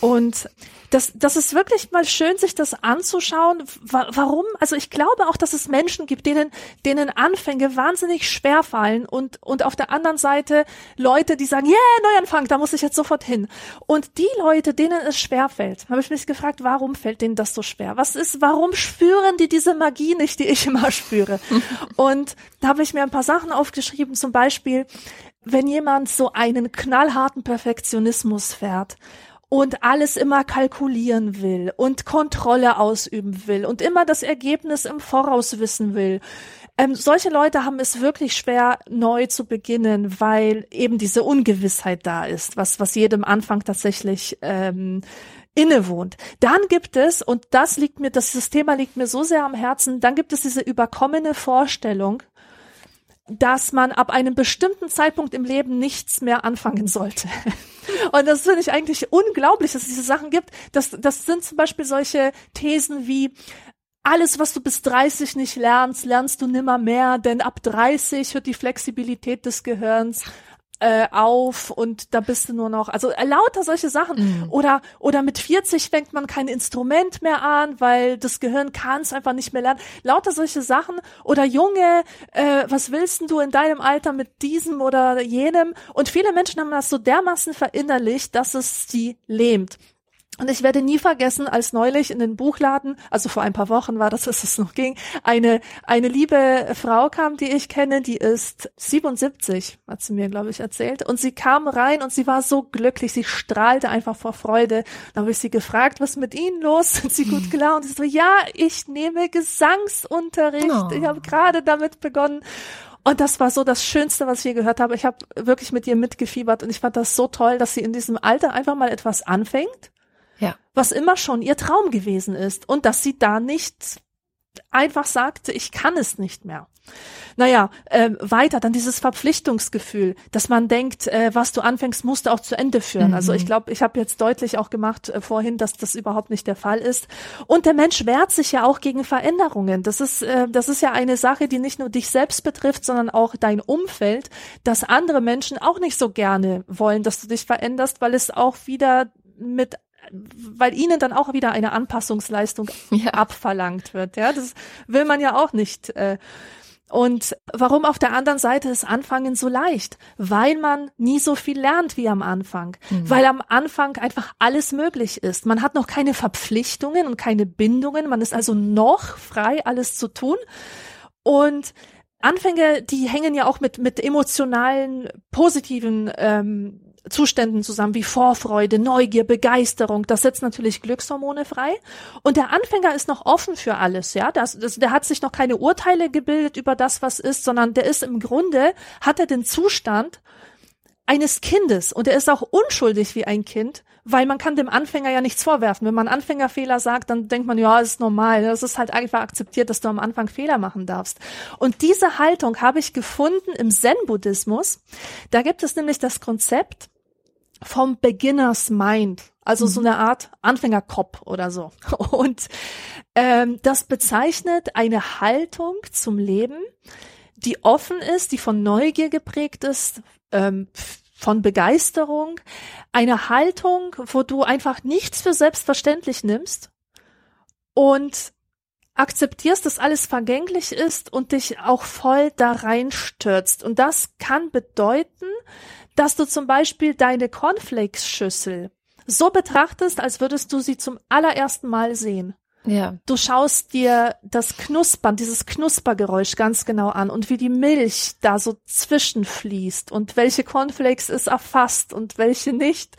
Und das, das ist wirklich mal schön, sich das anzuschauen. Wa warum? Also ich glaube auch, dass es Menschen gibt, denen, denen Anfänge wahnsinnig schwer fallen und, und auf der anderen Seite Leute, die sagen, yeah, Neuanfang, da muss ich jetzt sofort hin. Und die Leute, denen es schwer fällt, habe ich mich gefragt, warum fällt denen das so schwer? Was ist, warum spüren die diese Magie nicht, die ich immer spüre? und da habe ich mir ein paar Sachen aufgeschrieben, zum Beispiel, wenn jemand so einen knallharten Perfektionismus fährt und alles immer kalkulieren will und Kontrolle ausüben will und immer das Ergebnis im Voraus wissen will. Ähm, solche Leute haben es wirklich schwer, neu zu beginnen, weil eben diese Ungewissheit da ist, was, was jedem Anfang tatsächlich ähm, innewohnt. Dann gibt es, und das liegt mir, das Thema liegt mir so sehr am Herzen, dann gibt es diese überkommene Vorstellung, dass man ab einem bestimmten Zeitpunkt im Leben nichts mehr anfangen sollte. Und das finde ich eigentlich unglaublich, dass es diese Sachen gibt. Das, das sind zum Beispiel solche Thesen wie, alles, was du bis 30 nicht lernst, lernst du nimmer mehr, denn ab 30 hört die Flexibilität des Gehirns äh, auf und da bist du nur noch, also äh, lauter solche Sachen. Mhm. Oder, oder mit 40 fängt man kein Instrument mehr an, weil das Gehirn kann es einfach nicht mehr lernen. Lauter solche Sachen. Oder Junge, äh, was willst denn du in deinem Alter mit diesem oder jenem? Und viele Menschen haben das so dermaßen verinnerlicht, dass es sie lähmt. Und ich werde nie vergessen, als neulich in den Buchladen, also vor ein paar Wochen war das, dass es noch ging, eine, eine liebe Frau kam, die ich kenne, die ist 77, hat sie mir, glaube ich, erzählt. Und sie kam rein und sie war so glücklich, sie strahlte einfach vor Freude. Dann habe ich sie gefragt, was mit Ihnen los? Sind Sie gut gelaunt? Und sie so, ja, ich nehme Gesangsunterricht. Oh. Ich habe gerade damit begonnen. Und das war so das Schönste, was ich je gehört habe. Ich habe wirklich mit ihr mitgefiebert und ich fand das so toll, dass sie in diesem Alter einfach mal etwas anfängt ja. Was immer schon ihr Traum gewesen ist. Und dass sie da nicht einfach sagte, ich kann es nicht mehr. Naja, äh, weiter dann dieses Verpflichtungsgefühl, dass man denkt, äh, was du anfängst, musst du auch zu Ende führen. Mhm. Also ich glaube, ich habe jetzt deutlich auch gemacht äh, vorhin, dass das überhaupt nicht der Fall ist. Und der Mensch wehrt sich ja auch gegen Veränderungen. Das ist, äh, das ist ja eine Sache, die nicht nur dich selbst betrifft, sondern auch dein Umfeld, dass andere Menschen auch nicht so gerne wollen, dass du dich veränderst, weil es auch wieder mit weil ihnen dann auch wieder eine Anpassungsleistung ja. abverlangt wird. Ja, das will man ja auch nicht. Äh. Und warum auf der anderen Seite ist Anfangen so leicht? Weil man nie so viel lernt wie am Anfang. Mhm. Weil am Anfang einfach alles möglich ist. Man hat noch keine Verpflichtungen und keine Bindungen. Man ist also noch frei, alles zu tun. Und Anfänge, die hängen ja auch mit, mit emotionalen, positiven ähm, Zuständen zusammen wie Vorfreude, Neugier, Begeisterung. Das setzt natürlich Glückshormone frei. Und der Anfänger ist noch offen für alles, ja. Das, das, der hat sich noch keine Urteile gebildet über das, was ist, sondern der ist im Grunde, hat er den Zustand eines Kindes und er ist auch unschuldig wie ein Kind, weil man kann dem Anfänger ja nichts vorwerfen. Wenn man Anfängerfehler sagt, dann denkt man, ja, ist normal. Das ist halt einfach akzeptiert, dass du am Anfang Fehler machen darfst. Und diese Haltung habe ich gefunden im Zen-Buddhismus. Da gibt es nämlich das Konzept, vom Beginner's Mind, also mhm. so eine Art Anfängerkopf oder so. Und ähm, das bezeichnet eine Haltung zum Leben, die offen ist, die von Neugier geprägt ist, ähm, von Begeisterung, eine Haltung, wo du einfach nichts für selbstverständlich nimmst und akzeptierst, dass alles vergänglich ist und dich auch voll da reinstürzt. Und das kann bedeuten, dass du zum Beispiel deine Cornflakes-Schüssel so betrachtest, als würdest du sie zum allerersten Mal sehen. Ja. Du schaust dir das Knuspern, dieses Knuspergeräusch ganz genau an und wie die Milch da so zwischenfließt und welche Cornflakes es erfasst und welche nicht.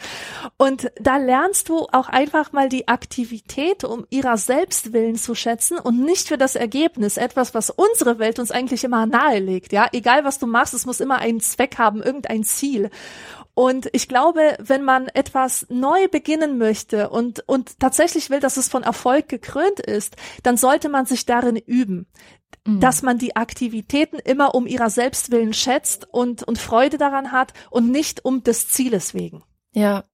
Und da lernst du auch einfach mal die Aktivität um ihrer selbst willen zu schätzen und nicht für das Ergebnis. Etwas, was unsere Welt uns eigentlich immer nahelegt. Ja, egal was du machst, es muss immer einen Zweck haben, irgendein Ziel. Und ich glaube, wenn man etwas neu beginnen möchte und, und tatsächlich will, dass es von Erfolg gekrönt ist, dann sollte man sich darin üben, mhm. dass man die Aktivitäten immer um ihrer Selbstwillen schätzt und, und Freude daran hat und nicht um des Zieles wegen. Ja.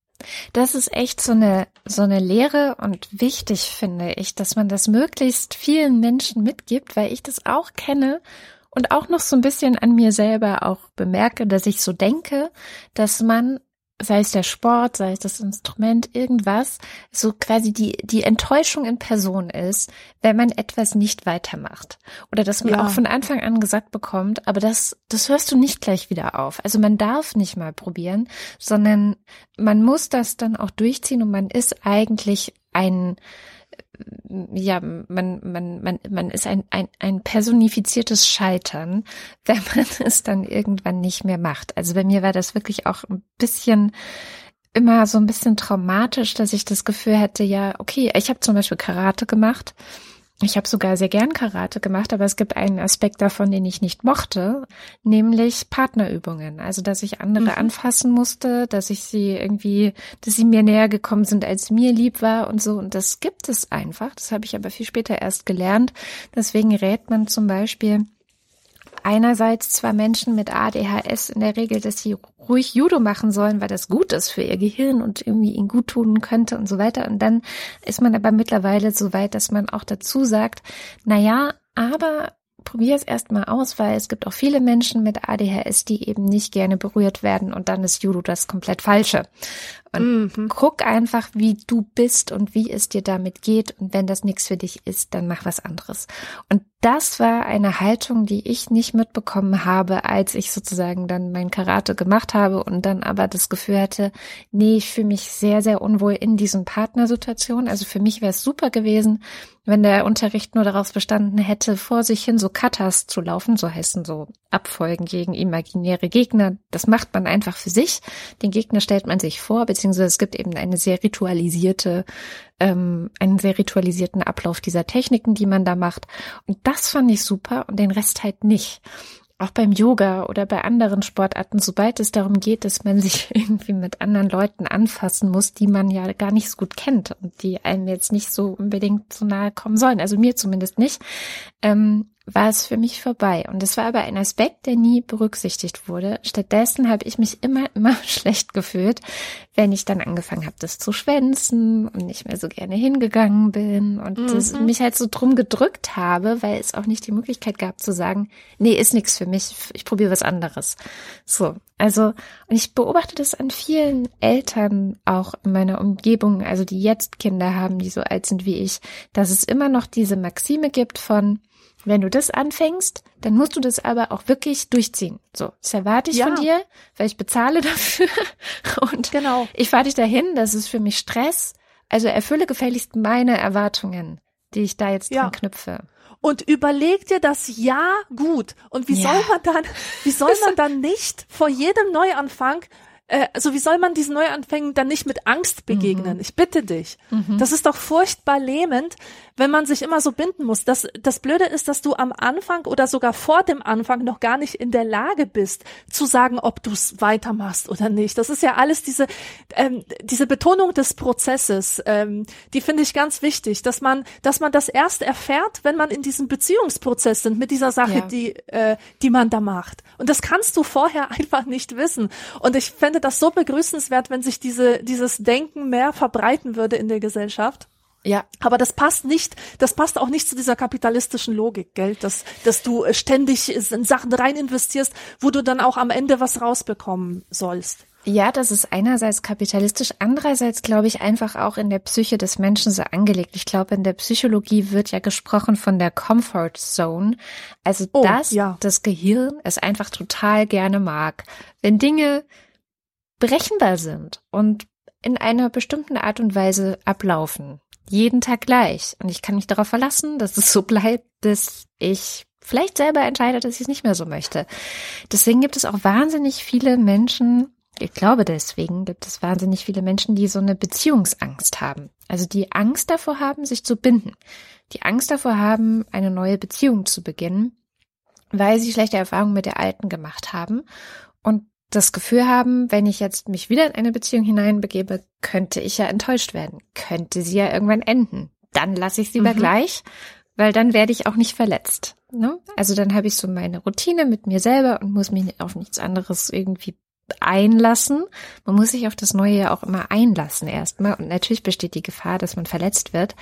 Das ist echt so eine, so eine Lehre und wichtig finde ich, dass man das möglichst vielen Menschen mitgibt, weil ich das auch kenne und auch noch so ein bisschen an mir selber auch bemerke, dass ich so denke, dass man sei es der Sport, sei es das Instrument, irgendwas, so quasi die, die Enttäuschung in Person ist, wenn man etwas nicht weitermacht. Oder dass man ja. auch von Anfang an gesagt bekommt, aber das, das hörst du nicht gleich wieder auf. Also man darf nicht mal probieren, sondern man muss das dann auch durchziehen und man ist eigentlich ein, ja, man, man, man, man ist ein, ein, ein personifiziertes Scheitern, wenn man es dann irgendwann nicht mehr macht. Also bei mir war das wirklich auch ein bisschen immer so ein bisschen traumatisch, dass ich das Gefühl hätte, ja, okay, ich habe zum Beispiel Karate gemacht ich habe sogar sehr gern Karate gemacht, aber es gibt einen Aspekt davon, den ich nicht mochte, nämlich Partnerübungen. Also, dass ich andere mhm. anfassen musste, dass ich sie irgendwie, dass sie mir näher gekommen sind, als mir lieb war und so. Und das gibt es einfach. Das habe ich aber viel später erst gelernt. Deswegen rät man zum Beispiel einerseits zwar Menschen mit ADHS in der Regel, dass sie ruhig Judo machen sollen, weil das gut ist für ihr Gehirn und irgendwie ihnen gut tun könnte und so weiter. Und dann ist man aber mittlerweile so weit, dass man auch dazu sagt, na ja, aber probier es erstmal aus, weil es gibt auch viele Menschen mit ADHS, die eben nicht gerne berührt werden und dann ist Judo das komplett Falsche. Und mhm. guck einfach, wie du bist und wie es dir damit geht. Und wenn das nichts für dich ist, dann mach was anderes. Und das war eine Haltung, die ich nicht mitbekommen habe, als ich sozusagen dann mein Karate gemacht habe und dann aber das Gefühl hatte, nee, ich fühle mich sehr, sehr unwohl in diesen Partnersituationen. Also für mich wäre es super gewesen, wenn der Unterricht nur daraus bestanden hätte, vor sich hin so Katas zu laufen, so heißen so Abfolgen gegen imaginäre Gegner. Das macht man einfach für sich. Den Gegner stellt man sich vor, beziehungsweise es gibt eben eine sehr ritualisierte, ähm, einen sehr ritualisierten Ablauf dieser Techniken, die man da macht. Und das fand ich super und den Rest halt nicht. Auch beim Yoga oder bei anderen Sportarten, sobald es darum geht, dass man sich irgendwie mit anderen Leuten anfassen muss, die man ja gar nicht so gut kennt und die einem jetzt nicht so unbedingt so nahe kommen sollen, also mir zumindest nicht, ähm, war es für mich vorbei. Und es war aber ein Aspekt, der nie berücksichtigt wurde. Stattdessen habe ich mich immer, immer schlecht gefühlt, wenn ich dann angefangen habe, das zu schwänzen und nicht mehr so gerne hingegangen bin und mhm. mich halt so drum gedrückt habe, weil es auch nicht die Möglichkeit gab zu sagen, nee, ist nichts für mich, ich probiere was anderes. So, also, und ich beobachte das an vielen Eltern auch in meiner Umgebung, also die jetzt Kinder haben, die so alt sind wie ich, dass es immer noch diese Maxime gibt von, wenn du das anfängst, dann musst du das aber auch wirklich durchziehen. So, das erwarte ich ja. von dir, weil ich bezahle dafür. Und genau. ich fahre dich dahin, das ist für mich Stress. Also erfülle gefälligst meine Erwartungen, die ich da jetzt ja. dran knüpfe. Und überleg dir das ja gut. Und wie ja. soll man dann, wie soll man dann nicht vor jedem Neuanfang äh, also wie soll man diesen Neuanfängen dann nicht mit Angst begegnen? Mhm. Ich bitte dich. Mhm. Das ist doch furchtbar lähmend, wenn man sich immer so binden muss. Das, das Blöde ist, dass du am Anfang oder sogar vor dem Anfang noch gar nicht in der Lage bist, zu sagen, ob du es weitermachst oder nicht. Das ist ja alles diese, ähm, diese Betonung des Prozesses, ähm, die finde ich ganz wichtig, dass man, dass man das erst erfährt, wenn man in diesem Beziehungsprozess sind mit dieser Sache, ja. die, äh, die man da macht. Und das kannst du vorher einfach nicht wissen. Und ich fände das so begrüßenswert, wenn sich diese, dieses Denken mehr verbreiten würde in der Gesellschaft. Ja. Aber das passt nicht, das passt auch nicht zu dieser kapitalistischen Logik, gell, dass, dass du ständig in Sachen rein investierst, wo du dann auch am Ende was rausbekommen sollst. Ja, das ist einerseits kapitalistisch, andererseits glaube ich einfach auch in der Psyche des Menschen so angelegt. Ich glaube, in der Psychologie wird ja gesprochen von der Comfort Zone, also oh, dass ja. das Gehirn es einfach total gerne mag, wenn Dinge berechenbar sind und in einer bestimmten Art und Weise ablaufen. Jeden Tag gleich. Und ich kann mich darauf verlassen, dass es so bleibt, dass ich vielleicht selber entscheide, dass ich es nicht mehr so möchte. Deswegen gibt es auch wahnsinnig viele Menschen, ich glaube deswegen gibt es wahnsinnig viele Menschen, die so eine Beziehungsangst haben. Also die Angst davor haben, sich zu binden. Die Angst davor haben, eine neue Beziehung zu beginnen, weil sie schlechte Erfahrungen mit der alten gemacht haben das Gefühl haben, wenn ich jetzt mich wieder in eine Beziehung hineinbegebe, könnte ich ja enttäuscht werden, könnte sie ja irgendwann enden. Dann lasse ich sie mhm. gleich, weil dann werde ich auch nicht verletzt. Ne? Also dann habe ich so meine Routine mit mir selber und muss mich auf nichts anderes irgendwie einlassen. Man muss sich auf das Neue ja auch immer einlassen erstmal. Und natürlich besteht die Gefahr, dass man verletzt wird.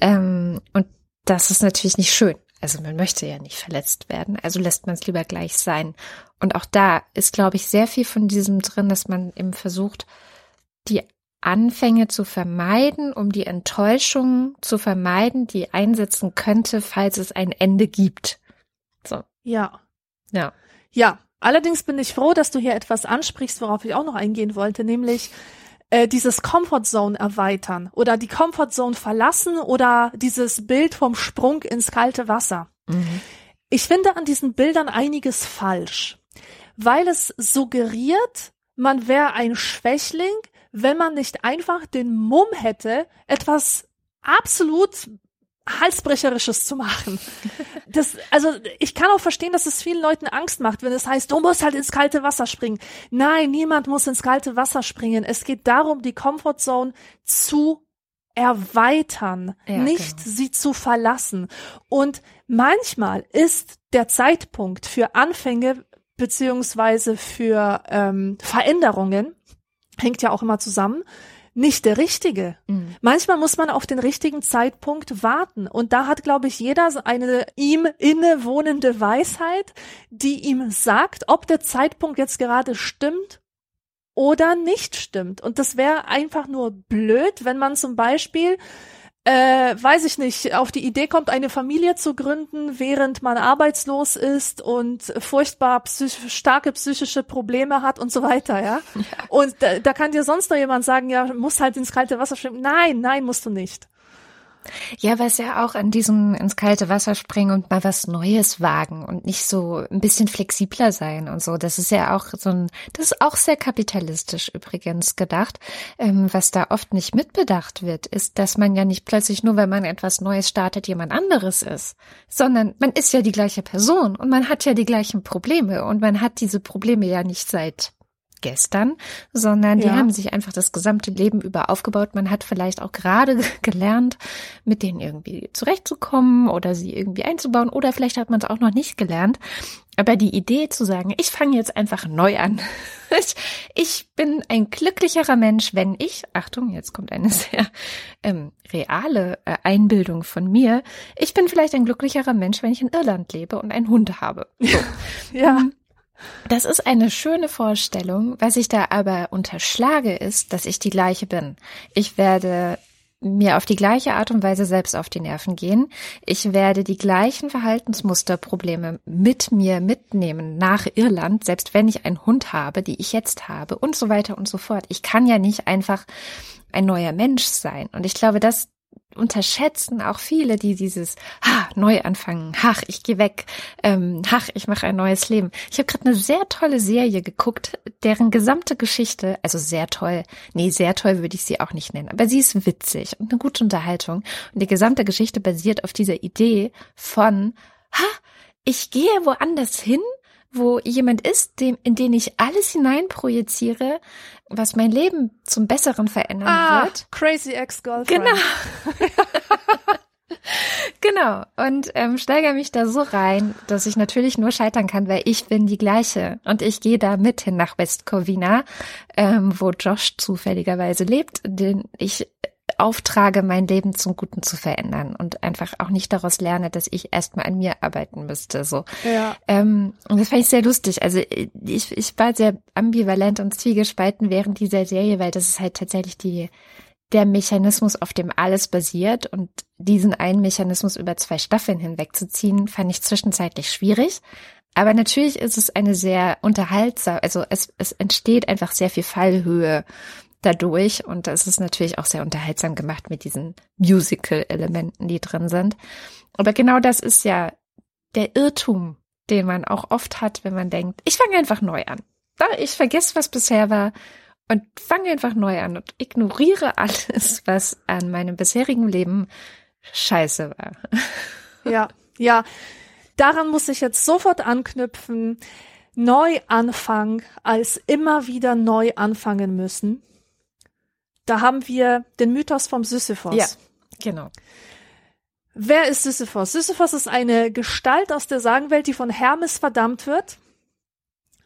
Ähm, und das ist natürlich nicht schön. Also man möchte ja nicht verletzt werden, also lässt man es lieber gleich sein. Und auch da ist, glaube ich, sehr viel von diesem drin, dass man eben versucht, die Anfänge zu vermeiden, um die Enttäuschung zu vermeiden, die einsetzen könnte, falls es ein Ende gibt. So. Ja. Ja. Ja. Allerdings bin ich froh, dass du hier etwas ansprichst, worauf ich auch noch eingehen wollte, nämlich äh, dieses Comfort Zone erweitern oder die Comfort Zone verlassen oder dieses Bild vom Sprung ins kalte Wasser. Mhm. Ich finde an diesen Bildern einiges falsch, weil es suggeriert, man wäre ein Schwächling, wenn man nicht einfach den Mumm hätte, etwas absolut Halsbrecherisches zu machen. Das, also ich kann auch verstehen, dass es vielen Leuten Angst macht, wenn es heißt, du musst halt ins kalte Wasser springen. Nein, niemand muss ins kalte Wasser springen. Es geht darum, die Comfortzone zu erweitern, ja, nicht genau. sie zu verlassen. Und manchmal ist der Zeitpunkt für Anfänge beziehungsweise für ähm, Veränderungen, hängt ja auch immer zusammen, nicht der richtige. Mhm. Manchmal muss man auf den richtigen Zeitpunkt warten. Und da hat, glaube ich, jeder eine ihm innewohnende Weisheit, die ihm sagt, ob der Zeitpunkt jetzt gerade stimmt oder nicht stimmt. Und das wäre einfach nur blöd, wenn man zum Beispiel äh, weiß ich nicht, auf die Idee kommt, eine Familie zu gründen, während man arbeitslos ist und furchtbar psych starke psychische Probleme hat und so weiter, ja. ja. Und da, da kann dir sonst noch jemand sagen, ja, musst halt ins kalte Wasser schwimmen. Nein, nein, musst du nicht. Ja, weil es ja auch an diesem ins kalte Wasser springen und mal was Neues wagen und nicht so ein bisschen flexibler sein und so. Das ist ja auch so ein, das ist auch sehr kapitalistisch übrigens gedacht. Ähm, was da oft nicht mitbedacht wird, ist, dass man ja nicht plötzlich nur, wenn man etwas Neues startet, jemand anderes ist, sondern man ist ja die gleiche Person und man hat ja die gleichen Probleme und man hat diese Probleme ja nicht seit gestern, sondern die ja. haben sich einfach das gesamte Leben über aufgebaut. Man hat vielleicht auch gerade gelernt, mit denen irgendwie zurechtzukommen oder sie irgendwie einzubauen oder vielleicht hat man es auch noch nicht gelernt. Aber die Idee zu sagen, ich fange jetzt einfach neu an. Ich, ich bin ein glücklicherer Mensch, wenn ich, Achtung, jetzt kommt eine sehr ähm, reale äh, Einbildung von mir, ich bin vielleicht ein glücklicherer Mensch, wenn ich in Irland lebe und einen Hund habe. So. ja. Das ist eine schöne Vorstellung. Was ich da aber unterschlage, ist, dass ich die gleiche bin. Ich werde mir auf die gleiche Art und Weise selbst auf die Nerven gehen. Ich werde die gleichen Verhaltensmusterprobleme mit mir mitnehmen nach Irland, selbst wenn ich einen Hund habe, die ich jetzt habe und so weiter und so fort. Ich kann ja nicht einfach ein neuer Mensch sein. Und ich glaube, das unterschätzen auch viele, die dieses ha, neu anfangen, ach, ich gehe weg, ähm, ach, ich mache ein neues Leben. Ich habe gerade eine sehr tolle Serie geguckt, deren gesamte Geschichte, also sehr toll, nee, sehr toll würde ich sie auch nicht nennen, aber sie ist witzig und eine gute Unterhaltung. Und die gesamte Geschichte basiert auf dieser Idee von, ha, ich gehe woanders hin, wo jemand ist, dem, in den ich alles hineinprojiziere, was mein Leben zum Besseren verändern ah, wird. Crazy Ex-Girlfriend. Genau. genau. Und ähm, steigere mich da so rein, dass ich natürlich nur scheitern kann, weil ich bin die gleiche. Und ich gehe da mit hin nach West Covina, ähm, wo Josh zufälligerweise lebt, den ich auftrage, mein Leben zum Guten zu verändern und einfach auch nicht daraus lerne, dass ich erstmal an mir arbeiten müsste. So. Ja. Ähm, und das fand ich sehr lustig. Also ich, ich war sehr ambivalent und zwiegespalten während dieser Serie, weil das ist halt tatsächlich die der Mechanismus, auf dem alles basiert und diesen einen Mechanismus über zwei Staffeln hinwegzuziehen, fand ich zwischenzeitlich schwierig. Aber natürlich ist es eine sehr unterhaltsam, also es, es entsteht einfach sehr viel Fallhöhe dadurch. Und es ist natürlich auch sehr unterhaltsam gemacht mit diesen Musical-Elementen, die drin sind. Aber genau das ist ja der Irrtum, den man auch oft hat, wenn man denkt, ich fange einfach neu an. Ich vergesse, was bisher war und fange einfach neu an und ignoriere alles, was an meinem bisherigen Leben scheiße war. Ja, ja. Daran muss ich jetzt sofort anknüpfen. Neuanfang als immer wieder neu anfangen müssen. Da haben wir den Mythos vom Sisyphos. Ja, genau. Wer ist Sisyphos? Sisyphos ist eine Gestalt aus der Sagenwelt, die von Hermes verdammt wird,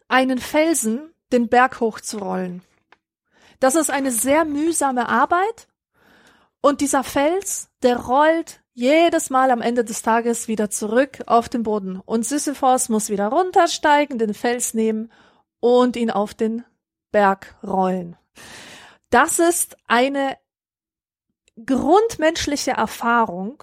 einen Felsen den Berg hochzurollen. Das ist eine sehr mühsame Arbeit und dieser Fels, der rollt jedes Mal am Ende des Tages wieder zurück auf den Boden und Sisyphos muss wieder runtersteigen, den Fels nehmen und ihn auf den Berg rollen. Das ist eine grundmenschliche Erfahrung.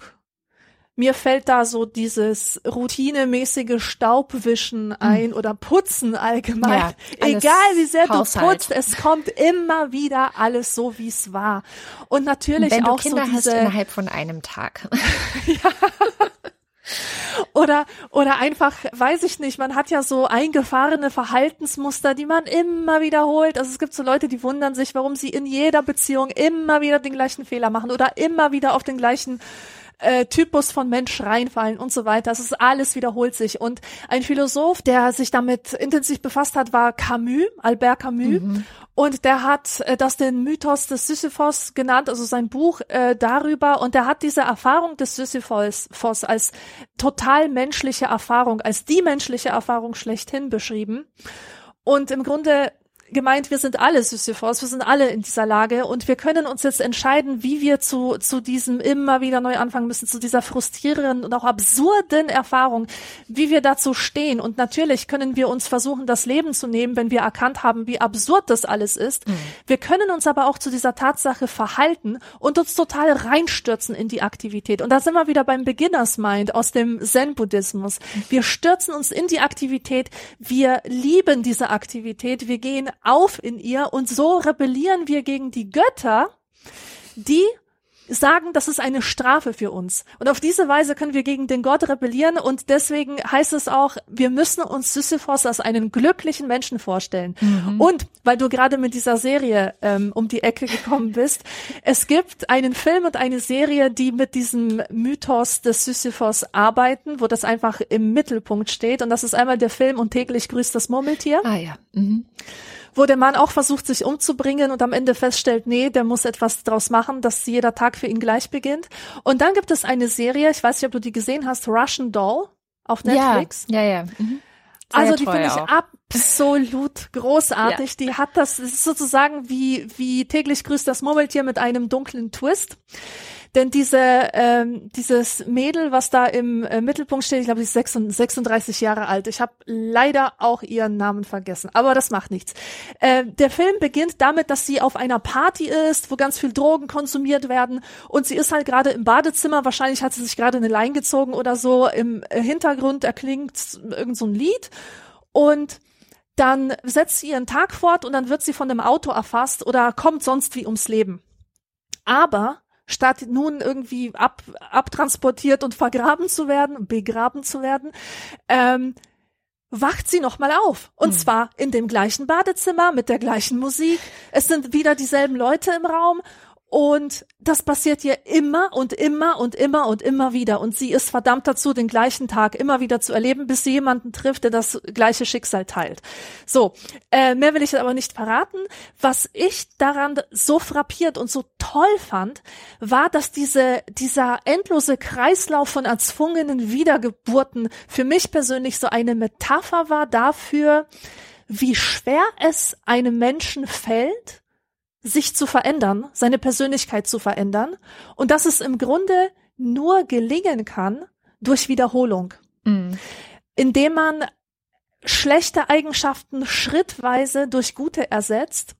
Mir fällt da so dieses routinemäßige Staubwischen hm. ein oder Putzen allgemein. Ja, Egal wie sehr Haushalt. du putzt, es kommt immer wieder alles so, wie es war. Und natürlich Wenn auch du Kinder so diese, hast innerhalb von einem Tag. ja. Oder, oder einfach, weiß ich nicht, man hat ja so eingefahrene Verhaltensmuster, die man immer wiederholt. Also es gibt so Leute, die wundern sich, warum sie in jeder Beziehung immer wieder den gleichen Fehler machen oder immer wieder auf den gleichen äh, Typus von Mensch reinfallen und so weiter. Das ist alles wiederholt sich. Und ein Philosoph, der sich damit intensiv befasst hat, war Camus, Albert Camus. Mhm. Und der hat äh, das den Mythos des Sisyphos genannt, also sein Buch äh, darüber. Und der hat diese Erfahrung des Sisyphos als total menschliche Erfahrung, als die menschliche Erfahrung schlechthin beschrieben. Und im Grunde gemeint, wir sind alle Sisyphos, wir sind alle in dieser Lage und wir können uns jetzt entscheiden, wie wir zu, zu diesem immer wieder neu anfangen müssen, zu dieser frustrierenden und auch absurden Erfahrung, wie wir dazu stehen. Und natürlich können wir uns versuchen, das Leben zu nehmen, wenn wir erkannt haben, wie absurd das alles ist. Mhm. Wir können uns aber auch zu dieser Tatsache verhalten und uns total reinstürzen in die Aktivität. Und da sind wir wieder beim Beginners Mind aus dem Zen-Buddhismus. Wir stürzen uns in die Aktivität, wir lieben diese Aktivität, wir gehen auf in ihr und so rebellieren wir gegen die Götter, die sagen, das ist eine Strafe für uns. Und auf diese Weise können wir gegen den Gott rebellieren und deswegen heißt es auch, wir müssen uns Sisyphos als einen glücklichen Menschen vorstellen. Mhm. Und weil du gerade mit dieser Serie ähm, um die Ecke gekommen bist, es gibt einen Film und eine Serie, die mit diesem Mythos des Sisyphos arbeiten, wo das einfach im Mittelpunkt steht. Und das ist einmal der Film und täglich grüßt das Murmeltier. Ah ja. Mhm wo der Mann auch versucht, sich umzubringen und am Ende feststellt, nee, der muss etwas draus machen, dass jeder Tag für ihn gleich beginnt. Und dann gibt es eine Serie, ich weiß nicht, ob du die gesehen hast, Russian Doll auf Netflix. Ja, ja, ja. Mhm. also die finde ich auch. absolut großartig. Ja. Die hat das, das ist sozusagen wie, wie täglich grüßt das Murmeltier mit einem dunklen Twist. Denn diese, ähm, dieses Mädel, was da im äh, Mittelpunkt steht, ich glaube, sie ist 36 Jahre alt. Ich habe leider auch ihren Namen vergessen, aber das macht nichts. Äh, der Film beginnt damit, dass sie auf einer Party ist, wo ganz viel Drogen konsumiert werden und sie ist halt gerade im Badezimmer. Wahrscheinlich hat sie sich gerade eine Lein gezogen oder so. Im äh, Hintergrund erklingt irgend so ein Lied und dann setzt sie ihren Tag fort und dann wird sie von einem Auto erfasst oder kommt sonst wie ums Leben. Aber statt nun irgendwie ab, abtransportiert und vergraben zu werden, begraben zu werden, ähm, wacht sie nochmal auf. Und hm. zwar in dem gleichen Badezimmer mit der gleichen Musik. Es sind wieder dieselben Leute im Raum und das passiert ihr immer und immer und immer und immer wieder. Und sie ist verdammt dazu, den gleichen Tag immer wieder zu erleben, bis sie jemanden trifft, der das gleiche Schicksal teilt. So, äh, mehr will ich aber nicht verraten. Was ich daran so frappiert und so toll fand, war, dass diese, dieser endlose Kreislauf von erzwungenen Wiedergeburten für mich persönlich so eine Metapher war dafür, wie schwer es einem Menschen fällt, sich zu verändern, seine Persönlichkeit zu verändern und dass es im Grunde nur gelingen kann durch Wiederholung, mhm. indem man schlechte Eigenschaften schrittweise durch gute ersetzt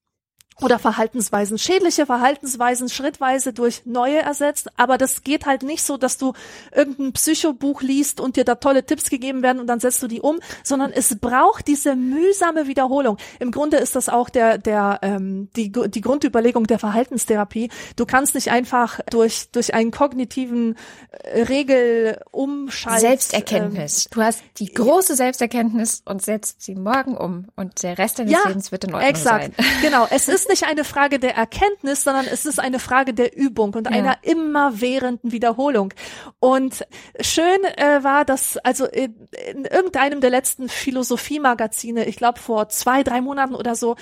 oder Verhaltensweisen, schädliche Verhaltensweisen schrittweise durch neue ersetzt. Aber das geht halt nicht so, dass du irgendein Psychobuch liest und dir da tolle Tipps gegeben werden und dann setzt du die um, sondern es braucht diese mühsame Wiederholung. Im Grunde ist das auch der, der, ähm, die, die Grundüberlegung der Verhaltenstherapie. Du kannst nicht einfach durch, durch einen kognitiven äh, Regelumschalt. Selbsterkenntnis. Ähm, du hast die große Selbsterkenntnis und setzt sie morgen um und der Rest deines ja, Lebens wird in Ordnung exakt. sein. Genau. Es ist ist nicht eine Frage der Erkenntnis, sondern es ist eine Frage der Übung und ja. einer immerwährenden Wiederholung. Und schön äh, war, dass also in, in irgendeinem der letzten Philosophie-Magazine, ich glaube vor zwei, drei Monaten oder so,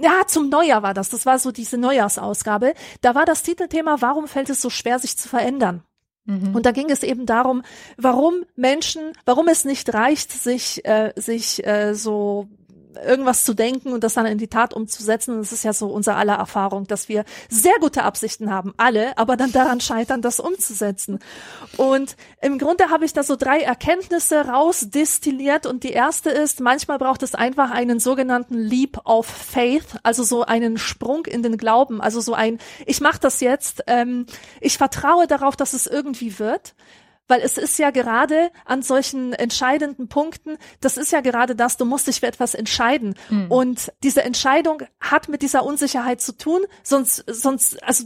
ja, zum Neujahr war das, das war so diese Neujahrsausgabe, da war das Titelthema, warum fällt es so schwer, sich zu verändern? Mhm. Und da ging es eben darum, warum Menschen, warum es nicht reicht, sich, äh, sich äh, so irgendwas zu denken und das dann in die Tat umzusetzen. Das ist ja so unser aller Erfahrung, dass wir sehr gute Absichten haben, alle, aber dann daran scheitern, das umzusetzen. Und im Grunde habe ich da so drei Erkenntnisse rausdestilliert und die erste ist, manchmal braucht es einfach einen sogenannten Leap of Faith, also so einen Sprung in den Glauben, also so ein, ich mache das jetzt, ähm, ich vertraue darauf, dass es irgendwie wird weil es ist ja gerade an solchen entscheidenden Punkten, das ist ja gerade das, du musst dich für etwas entscheiden. Mhm. Und diese Entscheidung hat mit dieser Unsicherheit zu tun, sonst, sonst, also,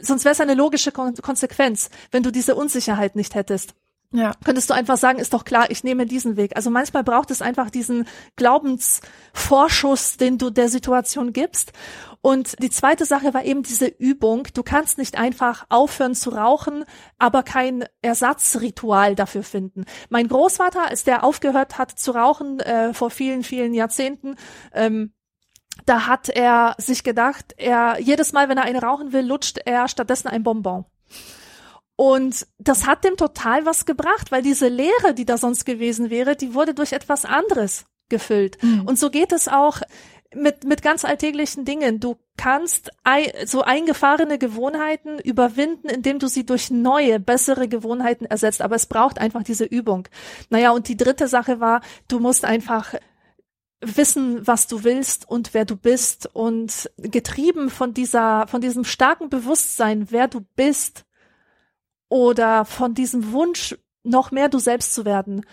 sonst wäre es eine logische Konsequenz, wenn du diese Unsicherheit nicht hättest. Ja. Könntest du einfach sagen, ist doch klar, ich nehme diesen Weg. Also manchmal braucht es einfach diesen Glaubensvorschuss, den du der Situation gibst. Und die zweite Sache war eben diese Übung. Du kannst nicht einfach aufhören zu rauchen, aber kein Ersatzritual dafür finden. Mein Großvater, als der aufgehört hat zu rauchen äh, vor vielen, vielen Jahrzehnten, ähm, da hat er sich gedacht, er jedes Mal, wenn er eine rauchen will, lutscht er stattdessen ein Bonbon. Und das hat dem total was gebracht, weil diese Leere, die da sonst gewesen wäre, die wurde durch etwas anderes gefüllt. Mhm. Und so geht es auch mit, mit ganz alltäglichen Dingen. Du kannst so eingefahrene Gewohnheiten überwinden, indem du sie durch neue, bessere Gewohnheiten ersetzt. Aber es braucht einfach diese Übung. Naja, und die dritte Sache war, du musst einfach wissen, was du willst und wer du bist und getrieben von dieser, von diesem starken Bewusstsein, wer du bist oder von diesem Wunsch, noch mehr du selbst zu werden,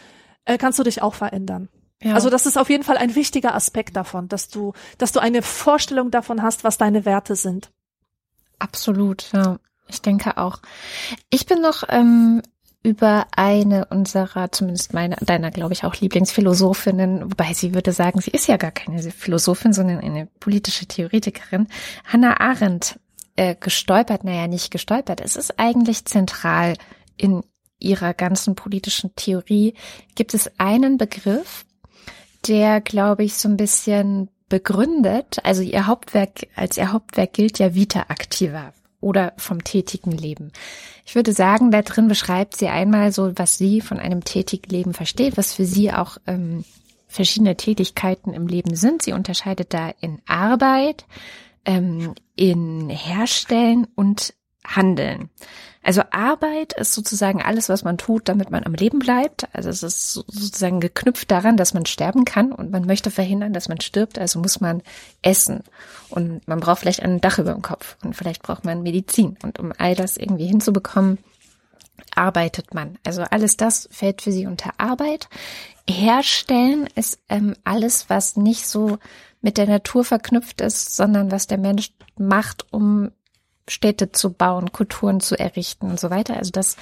äh, kannst du dich auch verändern. Ja. Also das ist auf jeden Fall ein wichtiger Aspekt davon, dass du, dass du eine Vorstellung davon hast, was deine Werte sind. Absolut, ja. Ich denke auch. Ich bin noch ähm, über eine unserer, zumindest meine, deiner, glaube ich, auch Lieblingsphilosophinnen, wobei sie würde sagen, sie ist ja gar keine Philosophin, sondern eine politische Theoretikerin, Hannah Arendt, äh, gestolpert, naja, nicht gestolpert. Es ist eigentlich zentral in ihrer ganzen politischen Theorie. Gibt es einen Begriff, der, glaube ich, so ein bisschen begründet, also ihr Hauptwerk, als ihr Hauptwerk gilt ja Vita Activa oder vom tätigen Leben. Ich würde sagen, da drin beschreibt sie einmal so, was sie von einem tätigen Leben versteht, was für sie auch ähm, verschiedene Tätigkeiten im Leben sind. Sie unterscheidet da in Arbeit, ähm, in Herstellen und Handeln. Also Arbeit ist sozusagen alles, was man tut, damit man am Leben bleibt. Also es ist sozusagen geknüpft daran, dass man sterben kann und man möchte verhindern, dass man stirbt. Also muss man essen und man braucht vielleicht ein Dach über dem Kopf und vielleicht braucht man Medizin. Und um all das irgendwie hinzubekommen, arbeitet man. Also alles das fällt für sie unter Arbeit. Herstellen ist ähm, alles, was nicht so mit der Natur verknüpft ist, sondern was der Mensch macht, um Städte zu bauen, Kulturen zu errichten und so weiter. Also das,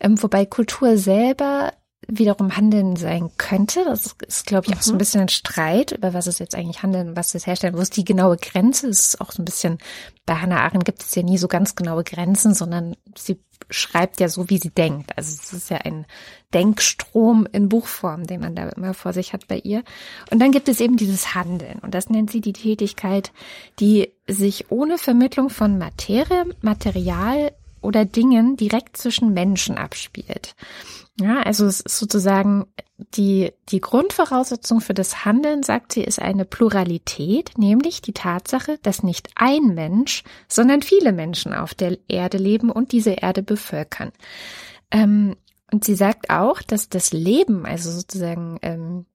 ähm, wobei Kultur selber wiederum Handeln sein könnte. Das ist, glaube ich, auch so ein mhm. bisschen ein Streit, über was es jetzt eigentlich handeln, was es herstellen. Wo ist die genaue Grenze? Es ist auch so ein bisschen, bei Hannah Arendt gibt es ja nie so ganz genaue Grenzen, sondern sie schreibt ja so, wie sie denkt. Also es ist ja ein Denkstrom in Buchform, den man da immer vor sich hat bei ihr. Und dann gibt es eben dieses Handeln. Und das nennt sie die Tätigkeit, die sich ohne Vermittlung von Materie, Material oder Dingen direkt zwischen Menschen abspielt. Ja, also es ist sozusagen die, die Grundvoraussetzung für das Handeln, sagt sie, ist eine Pluralität, nämlich die Tatsache, dass nicht ein Mensch, sondern viele Menschen auf der Erde leben und diese Erde bevölkern. Ähm, und sie sagt auch, dass das Leben, also sozusagen ähm,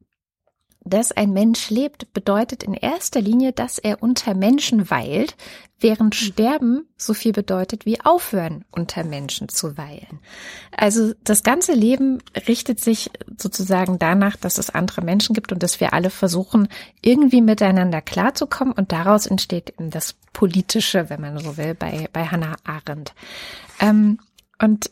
dass ein Mensch lebt, bedeutet in erster Linie, dass er unter Menschen weilt, während Sterben so viel bedeutet wie aufhören, unter Menschen zu weilen. Also das ganze Leben richtet sich sozusagen danach, dass es andere Menschen gibt und dass wir alle versuchen, irgendwie miteinander klarzukommen und daraus entsteht eben das Politische, wenn man so will, bei, bei Hannah Arendt. Ähm, und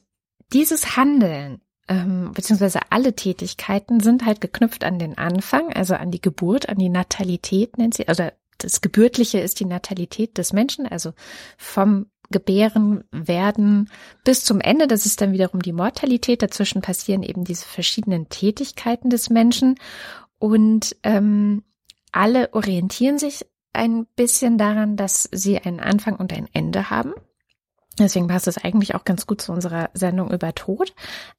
dieses Handeln ähm, beziehungsweise alle Tätigkeiten sind halt geknüpft an den Anfang, also an die Geburt, an die Natalität nennt sie, also das Gebürtliche ist die Natalität des Menschen, also vom Gebären werden bis zum Ende. Das ist dann wiederum die Mortalität. Dazwischen passieren eben diese verschiedenen Tätigkeiten des Menschen und ähm, alle orientieren sich ein bisschen daran, dass sie einen Anfang und ein Ende haben. Deswegen passt es eigentlich auch ganz gut zu unserer Sendung über Tod.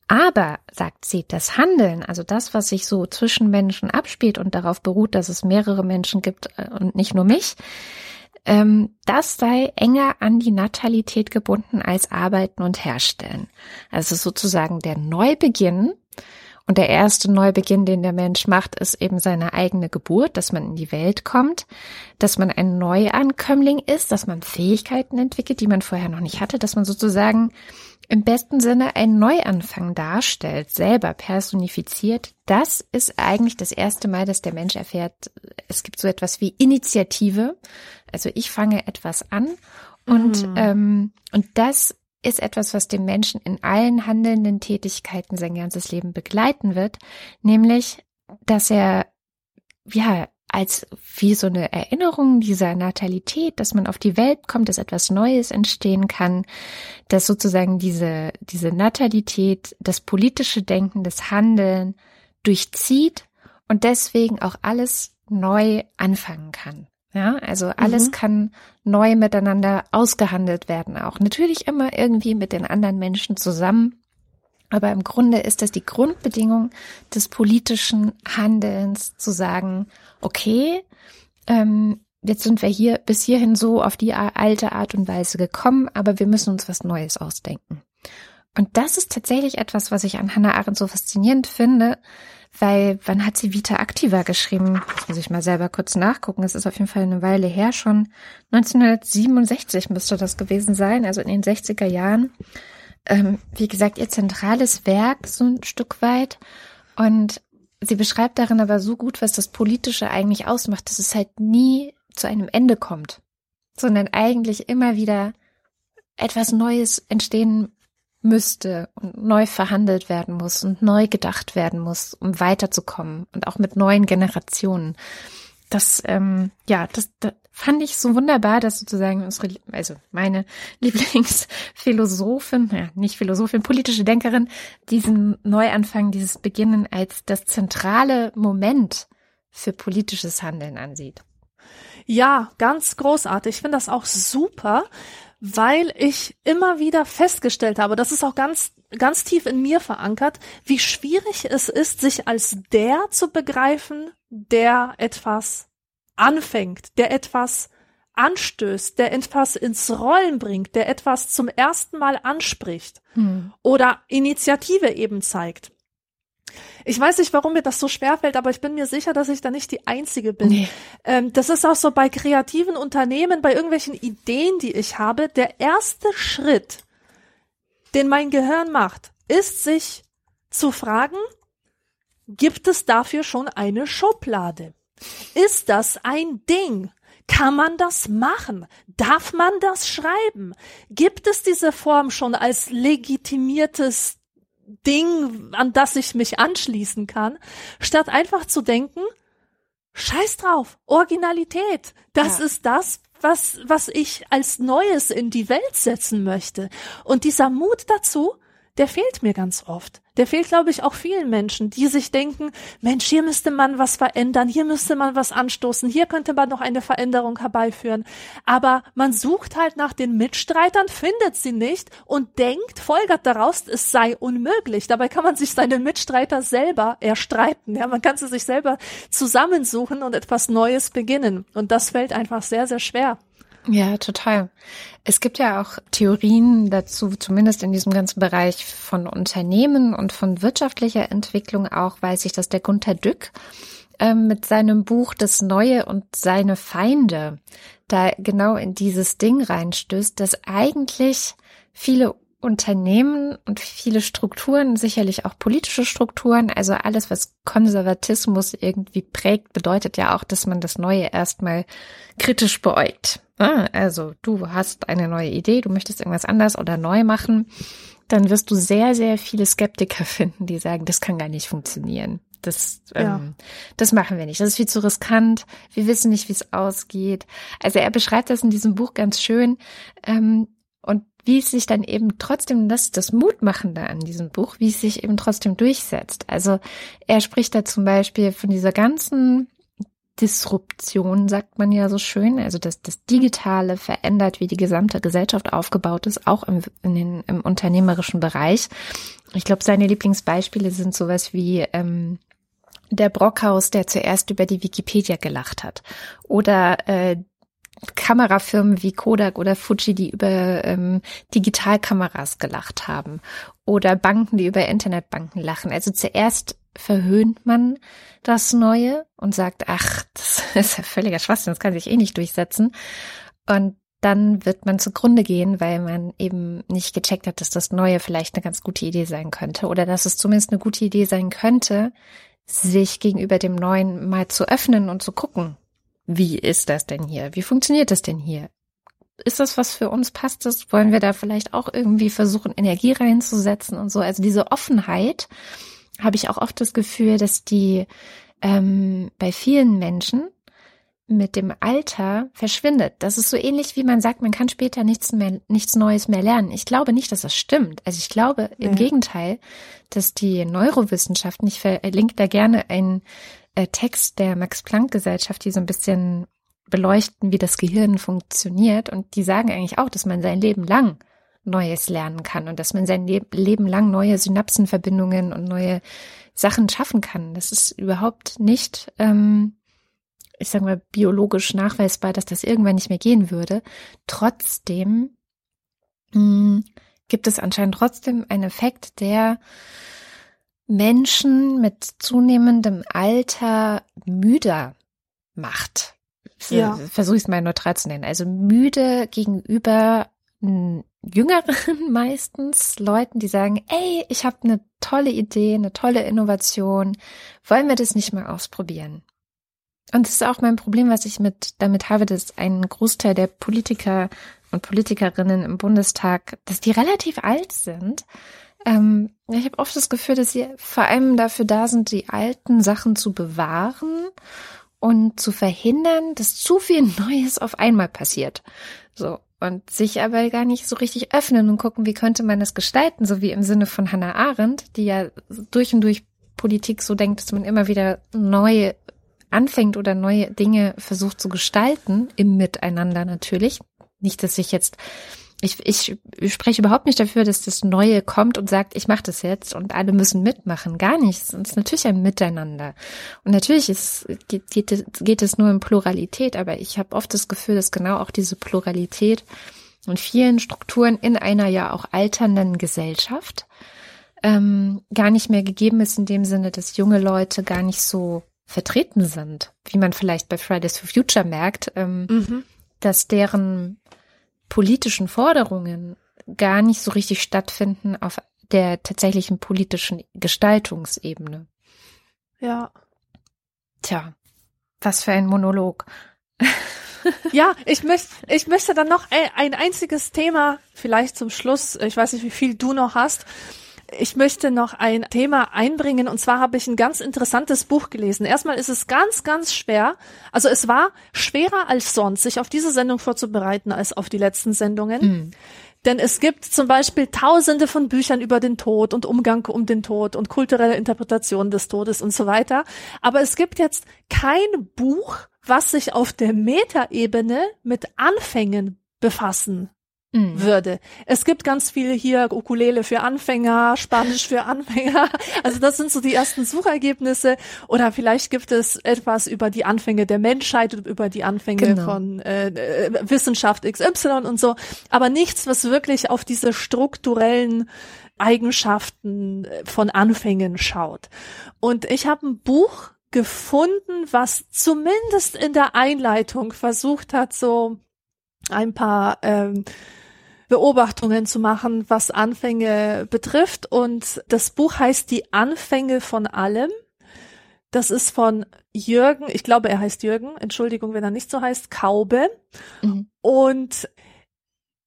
Aber, sagt sie, das Handeln, also das, was sich so zwischen Menschen abspielt und darauf beruht, dass es mehrere Menschen gibt äh, und nicht nur mich, ähm, das sei enger an die Natalität gebunden als Arbeiten und Herstellen. Also sozusagen der Neubeginn und der erste Neubeginn, den der Mensch macht, ist eben seine eigene Geburt, dass man in die Welt kommt, dass man ein Neuankömmling ist, dass man Fähigkeiten entwickelt, die man vorher noch nicht hatte, dass man sozusagen im besten Sinne einen Neuanfang darstellt, selber personifiziert. Das ist eigentlich das erste Mal, dass der Mensch erfährt, es gibt so etwas wie Initiative. Also ich fange etwas an und, mhm. ähm, und das ist etwas, was den Menschen in allen handelnden Tätigkeiten sein ganzes Leben begleiten wird, nämlich, dass er, ja, als wie so eine Erinnerung dieser Natalität, dass man auf die Welt kommt, dass etwas Neues entstehen kann, dass sozusagen diese, diese Natalität, das politische Denken, das Handeln durchzieht und deswegen auch alles neu anfangen kann. Ja, also alles mhm. kann neu miteinander ausgehandelt werden auch. Natürlich immer irgendwie mit den anderen Menschen zusammen. Aber im Grunde ist das die Grundbedingung des politischen Handelns, zu sagen, okay, ähm, jetzt sind wir hier bis hierhin so auf die alte Art und Weise gekommen, aber wir müssen uns was Neues ausdenken. Und das ist tatsächlich etwas, was ich an Hannah Arendt so faszinierend finde, weil wann hat sie Vita Activa geschrieben? Das muss ich mal selber kurz nachgucken. Es ist auf jeden Fall eine Weile her schon. 1967 müsste das gewesen sein, also in den 60er Jahren. Ähm, wie gesagt, ihr zentrales Werk so ein Stück weit. Und sie beschreibt darin aber so gut, was das Politische eigentlich ausmacht, dass es halt nie zu einem Ende kommt, sondern eigentlich immer wieder etwas Neues entstehen müsste und neu verhandelt werden muss und neu gedacht werden muss, um weiterzukommen und auch mit neuen Generationen. Das, ähm, ja, das, das fand ich so wunderbar, dass sozusagen unsere, also meine Lieblingsphilosophin, ja, nicht Philosophin, politische Denkerin, diesen Neuanfang, dieses Beginnen als das zentrale Moment für politisches Handeln ansieht. Ja, ganz großartig. Ich finde das auch super, weil ich immer wieder festgestellt habe, das ist auch ganz, ganz tief in mir verankert, wie schwierig es ist, sich als der zu begreifen, der etwas anfängt, der etwas anstößt, der etwas ins Rollen bringt, der etwas zum ersten Mal anspricht hm. oder Initiative eben zeigt. Ich weiß nicht, warum mir das so schwer fällt, aber ich bin mir sicher, dass ich da nicht die Einzige bin. Nee. Ähm, das ist auch so bei kreativen Unternehmen, bei irgendwelchen Ideen, die ich habe. Der erste Schritt, den mein Gehirn macht, ist sich zu fragen, gibt es dafür schon eine Schublade? Ist das ein Ding? Kann man das machen? Darf man das schreiben? Gibt es diese Form schon als legitimiertes Ding, an das ich mich anschließen kann, statt einfach zu denken, scheiß drauf, Originalität, das ja. ist das, was, was ich als Neues in die Welt setzen möchte. Und dieser Mut dazu, der fehlt mir ganz oft. Der fehlt, glaube ich, auch vielen Menschen, die sich denken, Mensch, hier müsste man was verändern, hier müsste man was anstoßen, hier könnte man noch eine Veränderung herbeiführen. Aber man sucht halt nach den Mitstreitern, findet sie nicht und denkt, folgert daraus, es sei unmöglich. Dabei kann man sich seine Mitstreiter selber erstreiten. Ja, man kann sie sich selber zusammensuchen und etwas Neues beginnen. Und das fällt einfach sehr, sehr schwer. Ja, total. Es gibt ja auch Theorien dazu, zumindest in diesem ganzen Bereich von Unternehmen und von wirtschaftlicher Entwicklung auch, weiß ich, dass der Gunther Dück ähm, mit seinem Buch Das Neue und seine Feinde da genau in dieses Ding reinstößt, dass eigentlich viele Unternehmen und viele Strukturen, sicherlich auch politische Strukturen, also alles, was Konservatismus irgendwie prägt, bedeutet ja auch, dass man das Neue erstmal kritisch beäugt. Ah, also du hast eine neue Idee, du möchtest irgendwas anders oder neu machen, dann wirst du sehr, sehr viele Skeptiker finden, die sagen, das kann gar nicht funktionieren. Das, ja. ähm, das machen wir nicht. Das ist viel zu riskant. Wir wissen nicht, wie es ausgeht. Also er beschreibt das in diesem Buch ganz schön. Ähm, und wie es sich dann eben trotzdem, das ist das Mutmachende an diesem Buch, wie es sich eben trotzdem durchsetzt. Also er spricht da zum Beispiel von dieser ganzen Disruption, sagt man ja so schön, also dass das Digitale verändert, wie die gesamte Gesellschaft aufgebaut ist, auch im, den, im unternehmerischen Bereich. Ich glaube, seine Lieblingsbeispiele sind sowas wie ähm, der Brockhaus, der zuerst über die Wikipedia gelacht hat. Oder äh, Kamerafirmen wie Kodak oder Fuji, die über ähm, Digitalkameras gelacht haben. Oder Banken, die über Internetbanken lachen. Also zuerst verhöhnt man das Neue und sagt, ach, das ist ja völliger Schwachsinn, das kann sich eh nicht durchsetzen. Und dann wird man zugrunde gehen, weil man eben nicht gecheckt hat, dass das Neue vielleicht eine ganz gute Idee sein könnte oder dass es zumindest eine gute Idee sein könnte, sich gegenüber dem Neuen mal zu öffnen und zu gucken, wie ist das denn hier? Wie funktioniert das denn hier? Ist das was für uns? Passt das? Wollen wir da vielleicht auch irgendwie versuchen, Energie reinzusetzen und so? Also diese Offenheit habe ich auch oft das Gefühl, dass die ähm, bei vielen Menschen mit dem Alter verschwindet. Das ist so ähnlich wie man sagt, man kann später nichts mehr, nichts Neues mehr lernen. Ich glaube nicht, dass das stimmt. Also ich glaube im Gegenteil, dass die Neurowissenschaften, ich verlinke da gerne einen äh, Text der Max-Planck-Gesellschaft, die so ein bisschen beleuchten, wie das Gehirn funktioniert. Und die sagen eigentlich auch, dass man sein Leben lang Neues lernen kann und dass man sein Leben lang neue Synapsenverbindungen und neue Sachen schaffen kann. Das ist überhaupt nicht ähm, ich sage mal, biologisch nachweisbar, dass das irgendwann nicht mehr gehen würde. Trotzdem mh, hm, gibt es anscheinend trotzdem einen Effekt, der Menschen mit zunehmendem Alter müder macht. Ja. Versuche ich es mal neutral zu nennen. Also müde gegenüber Jüngeren meistens, Leuten, die sagen, ey, ich habe eine tolle Idee, eine tolle Innovation, wollen wir das nicht mal ausprobieren? Und das ist auch mein Problem, was ich mit damit habe, dass ein Großteil der Politiker und Politikerinnen im Bundestag, dass die relativ alt sind. Ähm, ich habe oft das Gefühl, dass sie vor allem dafür da sind, die alten Sachen zu bewahren und zu verhindern, dass zu viel Neues auf einmal passiert. So. Und sich aber gar nicht so richtig öffnen und gucken, wie könnte man das gestalten, so wie im Sinne von Hannah Arendt, die ja durch und durch Politik so denkt, dass man immer wieder neue anfängt oder neue Dinge versucht zu gestalten, im Miteinander natürlich. Nicht, dass ich jetzt, ich, ich spreche überhaupt nicht dafür, dass das Neue kommt und sagt, ich mache das jetzt und alle müssen mitmachen. Gar nicht. Es ist natürlich ein Miteinander. Und natürlich ist, geht, geht, geht es nur in Pluralität, aber ich habe oft das Gefühl, dass genau auch diese Pluralität und vielen Strukturen in einer ja auch alternden Gesellschaft ähm, gar nicht mehr gegeben ist in dem Sinne, dass junge Leute gar nicht so vertreten sind, wie man vielleicht bei Fridays for Future merkt, ähm, mhm. dass deren politischen Forderungen gar nicht so richtig stattfinden auf der tatsächlichen politischen Gestaltungsebene. Ja. Tja, was für ein Monolog. ja, ich möchte, ich möchte dann noch ein einziges Thema, vielleicht zum Schluss, ich weiß nicht, wie viel du noch hast, ich möchte noch ein Thema einbringen und zwar habe ich ein ganz interessantes Buch gelesen. Erstmal ist es ganz, ganz schwer. Also es war schwerer als sonst, sich auf diese Sendung vorzubereiten als auf die letzten Sendungen. Mhm. Denn es gibt zum Beispiel tausende von Büchern über den Tod und Umgang um den Tod und kulturelle Interpretation des Todes und so weiter. Aber es gibt jetzt kein Buch, was sich auf der Metaebene mit Anfängen befassen mhm. würde. Es gibt ganz viele hier Ukulele für Anfänger, Spanisch für Anfänger. Also das sind so die ersten Suchergebnisse. Oder vielleicht gibt es etwas über die Anfänge der Menschheit, über die Anfänge genau. von äh, äh Wissenschaft XY und so. Aber nichts, was wirklich auf diese strukturellen Eigenschaften äh, von Anfängen schaut. Und ich habe ein Buch gefunden, was zumindest in der Einleitung versucht hat, so ein paar ähm, Beobachtungen zu machen, was Anfänge betrifft. Und das Buch heißt Die Anfänge von allem. Das ist von Jürgen, ich glaube, er heißt Jürgen, Entschuldigung, wenn er nicht so heißt, Kaube. Mhm. Und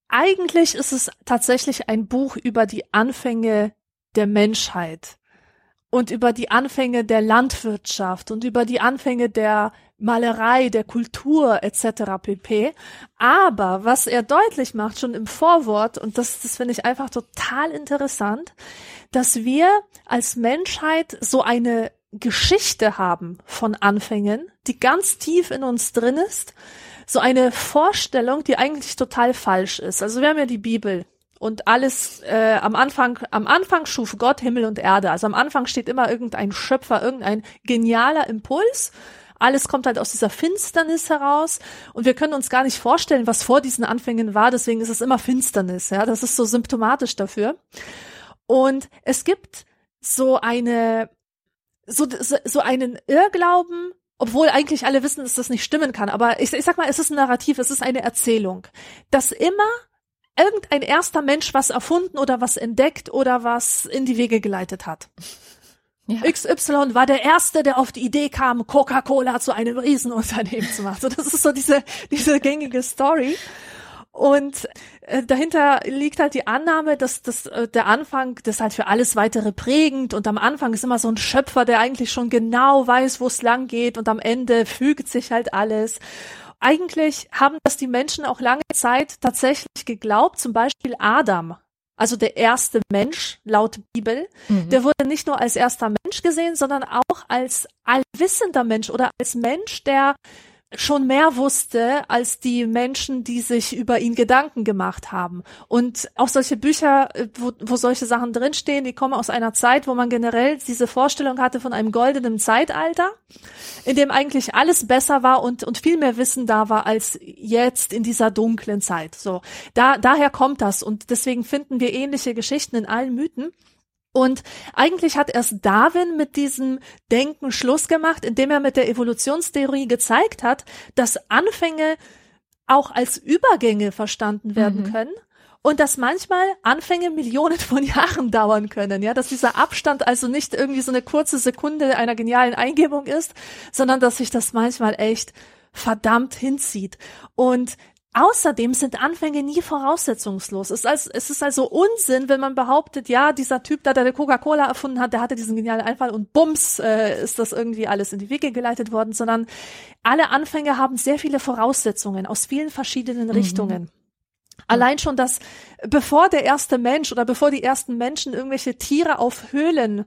eigentlich ist es tatsächlich ein Buch über die Anfänge der Menschheit und über die Anfänge der Landwirtschaft und über die Anfänge der Malerei, der Kultur etc. pp. Aber was er deutlich macht, schon im Vorwort, und das, das finde ich einfach total interessant, dass wir als Menschheit so eine Geschichte haben von Anfängen, die ganz tief in uns drin ist, so eine Vorstellung, die eigentlich total falsch ist. Also wir haben ja die Bibel und alles äh, am Anfang am Anfang schuf Gott Himmel und Erde. Also am Anfang steht immer irgendein Schöpfer, irgendein genialer Impuls. Alles kommt halt aus dieser Finsternis heraus und wir können uns gar nicht vorstellen, was vor diesen Anfängen war. Deswegen ist es immer Finsternis. Ja, das ist so symptomatisch dafür. Und es gibt so eine so, so einen Irrglauben, obwohl eigentlich alle wissen, dass das nicht stimmen kann. Aber ich, ich sag mal, es ist ein Narrativ, es ist eine Erzählung, dass immer irgendein erster Mensch was erfunden oder was entdeckt oder was in die Wege geleitet hat. Ja. XY war der erste, der auf die Idee kam, Coca-Cola zu einem Riesenunternehmen zu machen. So, das ist so diese, diese gängige Story. Und äh, dahinter liegt halt die Annahme, dass, dass äh, der Anfang das halt für alles weitere prägend und am Anfang ist immer so ein Schöpfer, der eigentlich schon genau weiß, wo es lang geht und am Ende fügt sich halt alles. Eigentlich haben das die Menschen auch lange Zeit tatsächlich geglaubt, zum Beispiel Adam, also der erste Mensch laut Bibel, mhm. der wurde nicht nur als erster Mensch gesehen, sondern auch als allwissender Mensch oder als Mensch, der schon mehr wusste als die Menschen, die sich über ihn Gedanken gemacht haben. Und auch solche Bücher, äh, wo, wo solche Sachen drinstehen, die kommen aus einer Zeit, wo man generell diese Vorstellung hatte von einem goldenen Zeitalter, in dem eigentlich alles besser war und, und viel mehr Wissen da war als jetzt in dieser dunklen Zeit. So, da, daher kommt das. Und deswegen finden wir ähnliche Geschichten in allen Mythen. Und eigentlich hat erst Darwin mit diesem Denken Schluss gemacht, indem er mit der Evolutionstheorie gezeigt hat, dass Anfänge auch als Übergänge verstanden werden mhm. können und dass manchmal Anfänge Millionen von Jahren dauern können, ja, dass dieser Abstand also nicht irgendwie so eine kurze Sekunde einer genialen Eingebung ist, sondern dass sich das manchmal echt verdammt hinzieht. Und Außerdem sind Anfänge nie voraussetzungslos. Es ist, als, es ist also Unsinn, wenn man behauptet, ja, dieser Typ, der der Coca-Cola erfunden hat, der hatte diesen genialen Einfall und bums, äh, ist das irgendwie alles in die Wege geleitet worden, sondern alle Anfänge haben sehr viele Voraussetzungen aus vielen verschiedenen mhm. Richtungen. Allein schon das, bevor der erste Mensch oder bevor die ersten Menschen irgendwelche Tiere auf Höhlen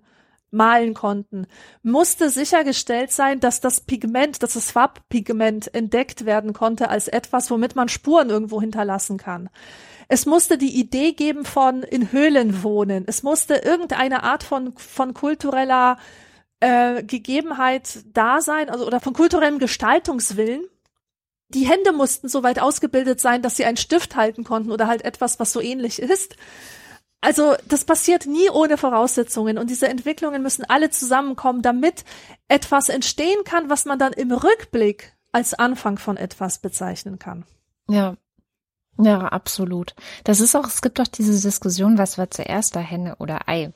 malen konnten, musste sichergestellt sein, dass das Pigment, dass das Farbpigment entdeckt werden konnte als etwas, womit man Spuren irgendwo hinterlassen kann. Es musste die Idee geben von in Höhlen wohnen. Es musste irgendeine Art von, von kultureller äh, Gegebenheit da sein, also oder von kulturellem Gestaltungswillen. Die Hände mussten so weit ausgebildet sein, dass sie einen Stift halten konnten oder halt etwas, was so ähnlich ist. Also das passiert nie ohne Voraussetzungen und diese Entwicklungen müssen alle zusammenkommen, damit etwas entstehen kann, was man dann im Rückblick als Anfang von etwas bezeichnen kann. Ja. Ja, absolut. Das ist auch, es gibt auch diese Diskussion, was war zuerst da Henne oder Ei?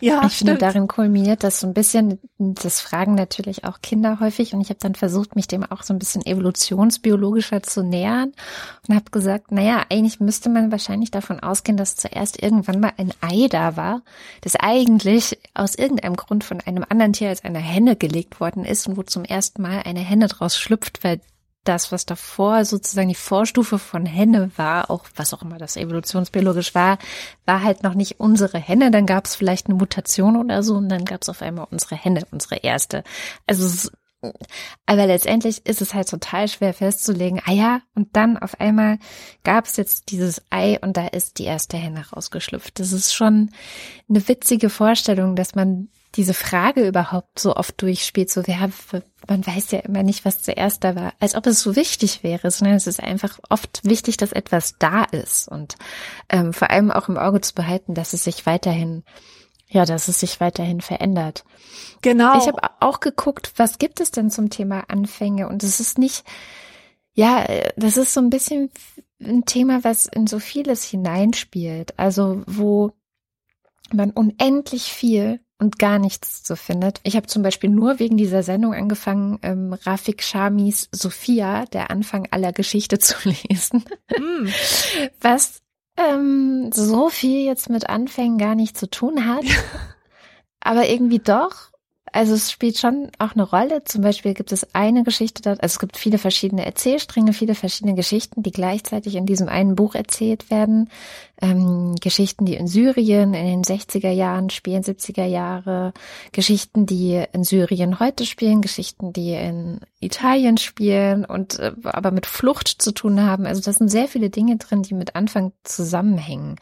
Ja, ich stimmt. finde, darin kulminiert das so ein bisschen, das fragen natürlich auch Kinder häufig und ich habe dann versucht, mich dem auch so ein bisschen evolutionsbiologischer zu nähern und habe gesagt, naja, eigentlich müsste man wahrscheinlich davon ausgehen, dass zuerst irgendwann mal ein Ei da war, das eigentlich aus irgendeinem Grund von einem anderen Tier als einer Henne gelegt worden ist und wo zum ersten Mal eine Henne draus schlüpft, weil das, was davor sozusagen die Vorstufe von Henne war, auch was auch immer das evolutionsbiologisch war, war halt noch nicht unsere Henne. Dann gab es vielleicht eine Mutation oder so und dann gab es auf einmal unsere Henne, unsere erste. Also aber letztendlich ist es halt total schwer festzulegen, ah ja, und dann auf einmal gab es jetzt dieses Ei und da ist die erste Henne rausgeschlüpft. Das ist schon eine witzige Vorstellung, dass man diese Frage überhaupt so oft durchspielt, so wer, man weiß ja immer nicht, was zuerst da war, als ob es so wichtig wäre, sondern es ist einfach oft wichtig, dass etwas da ist und ähm, vor allem auch im Auge zu behalten, dass es sich weiterhin Ja, dass es sich weiterhin verändert. Genau. Ich habe auch geguckt, was gibt es denn zum Thema Anfänge? Und es ist nicht, ja, das ist so ein bisschen ein Thema, was in so vieles hineinspielt. Also wo man unendlich viel und gar nichts so findet. Ich habe zum Beispiel nur wegen dieser Sendung angefangen, ähm, Rafik Shamis Sophia, der Anfang aller Geschichte zu lesen. Mm. Was ähm, so viel jetzt mit Anfängen gar nicht zu tun hat. aber irgendwie doch. Also es spielt schon auch eine Rolle. Zum Beispiel gibt es eine Geschichte dort, also es gibt viele verschiedene Erzählstränge, viele verschiedene Geschichten, die gleichzeitig in diesem einen Buch erzählt werden. Ähm, Geschichten, die in Syrien in den 60er Jahren spielen, 70er Jahre, Geschichten, die in Syrien heute spielen, Geschichten, die in Italien spielen und äh, aber mit Flucht zu tun haben. Also da sind sehr viele Dinge drin, die mit Anfang zusammenhängen.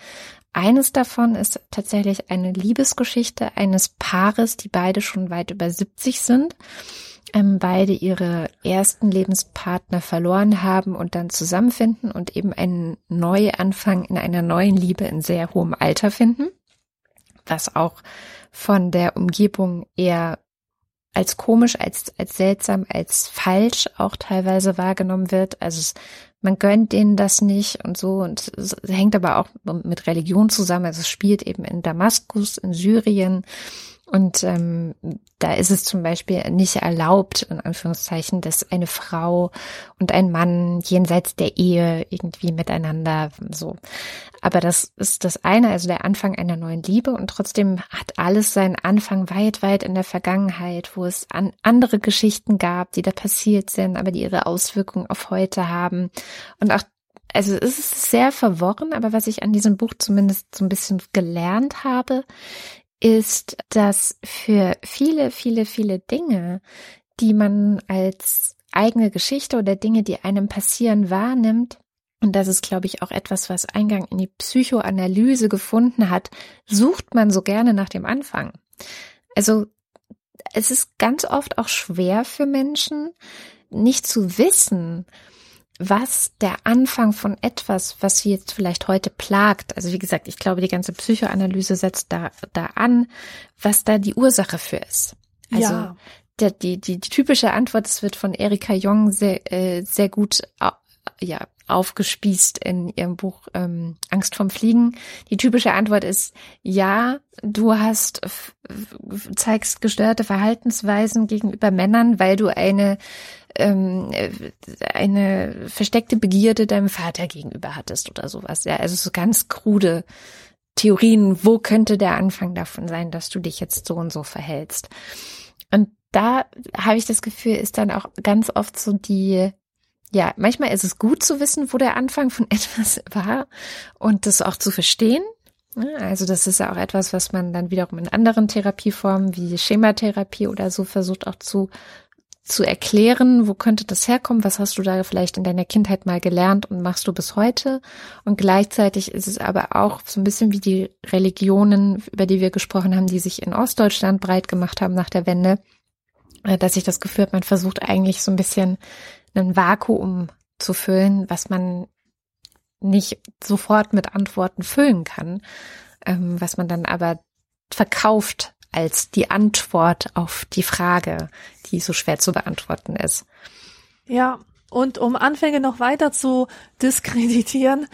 Eines davon ist tatsächlich eine Liebesgeschichte eines Paares, die beide schon weit über 70 sind, ähm, beide ihre ersten Lebenspartner verloren haben und dann zusammenfinden und eben einen Neuanfang in einer neuen Liebe in sehr hohem Alter finden, was auch von der Umgebung eher als komisch, als, als seltsam, als falsch auch teilweise wahrgenommen wird. Also es man gönnt denen das nicht und so. Und es hängt aber auch mit Religion zusammen. Also es spielt eben in Damaskus, in Syrien. Und ähm, da ist es zum Beispiel nicht erlaubt, in Anführungszeichen, dass eine Frau und ein Mann jenseits der Ehe irgendwie miteinander so. Aber das ist das eine, also der Anfang einer neuen Liebe und trotzdem hat alles seinen Anfang weit, weit in der Vergangenheit, wo es an andere Geschichten gab, die da passiert sind, aber die ihre Auswirkungen auf heute haben. Und auch also es ist sehr verworren, aber was ich an diesem Buch zumindest so ein bisschen gelernt habe, ist, dass für viele, viele, viele Dinge, die man als eigene Geschichte oder Dinge, die einem passieren, wahrnimmt, und das ist, glaube ich, auch etwas, was Eingang in die Psychoanalyse gefunden hat, sucht man so gerne nach dem Anfang. Also es ist ganz oft auch schwer für Menschen, nicht zu wissen, was der Anfang von etwas, was sie jetzt vielleicht heute plagt, also wie gesagt, ich glaube, die ganze Psychoanalyse setzt da, da an, was da die Ursache für ist. Also ja. der, die, die, die typische Antwort, es wird von Erika Jong sehr, äh, sehr gut ja, aufgespießt in ihrem Buch ähm, Angst vom Fliegen. Die typische Antwort ist ja, du hast zeigst gestörte Verhaltensweisen gegenüber Männern, weil du eine ähm, eine versteckte Begierde deinem Vater gegenüber hattest oder sowas. Ja, also so ganz krude Theorien, wo könnte der Anfang davon sein, dass du dich jetzt so und so verhältst. Und da habe ich das Gefühl, ist dann auch ganz oft so die ja, manchmal ist es gut zu wissen, wo der Anfang von etwas war und das auch zu verstehen. Also das ist ja auch etwas, was man dann wiederum in anderen Therapieformen wie Schematherapie oder so versucht auch zu zu erklären, wo könnte das herkommen, was hast du da vielleicht in deiner Kindheit mal gelernt und machst du bis heute. Und gleichzeitig ist es aber auch so ein bisschen wie die Religionen, über die wir gesprochen haben, die sich in Ostdeutschland breit gemacht haben nach der Wende, äh, dass ich das Gefühl habe, man versucht eigentlich so ein bisschen ein Vakuum zu füllen, was man nicht sofort mit Antworten füllen kann, ähm, was man dann aber verkauft als die Antwort auf die Frage, die so schwer zu beantworten ist. Ja, und um Anfänge noch weiter zu diskreditieren,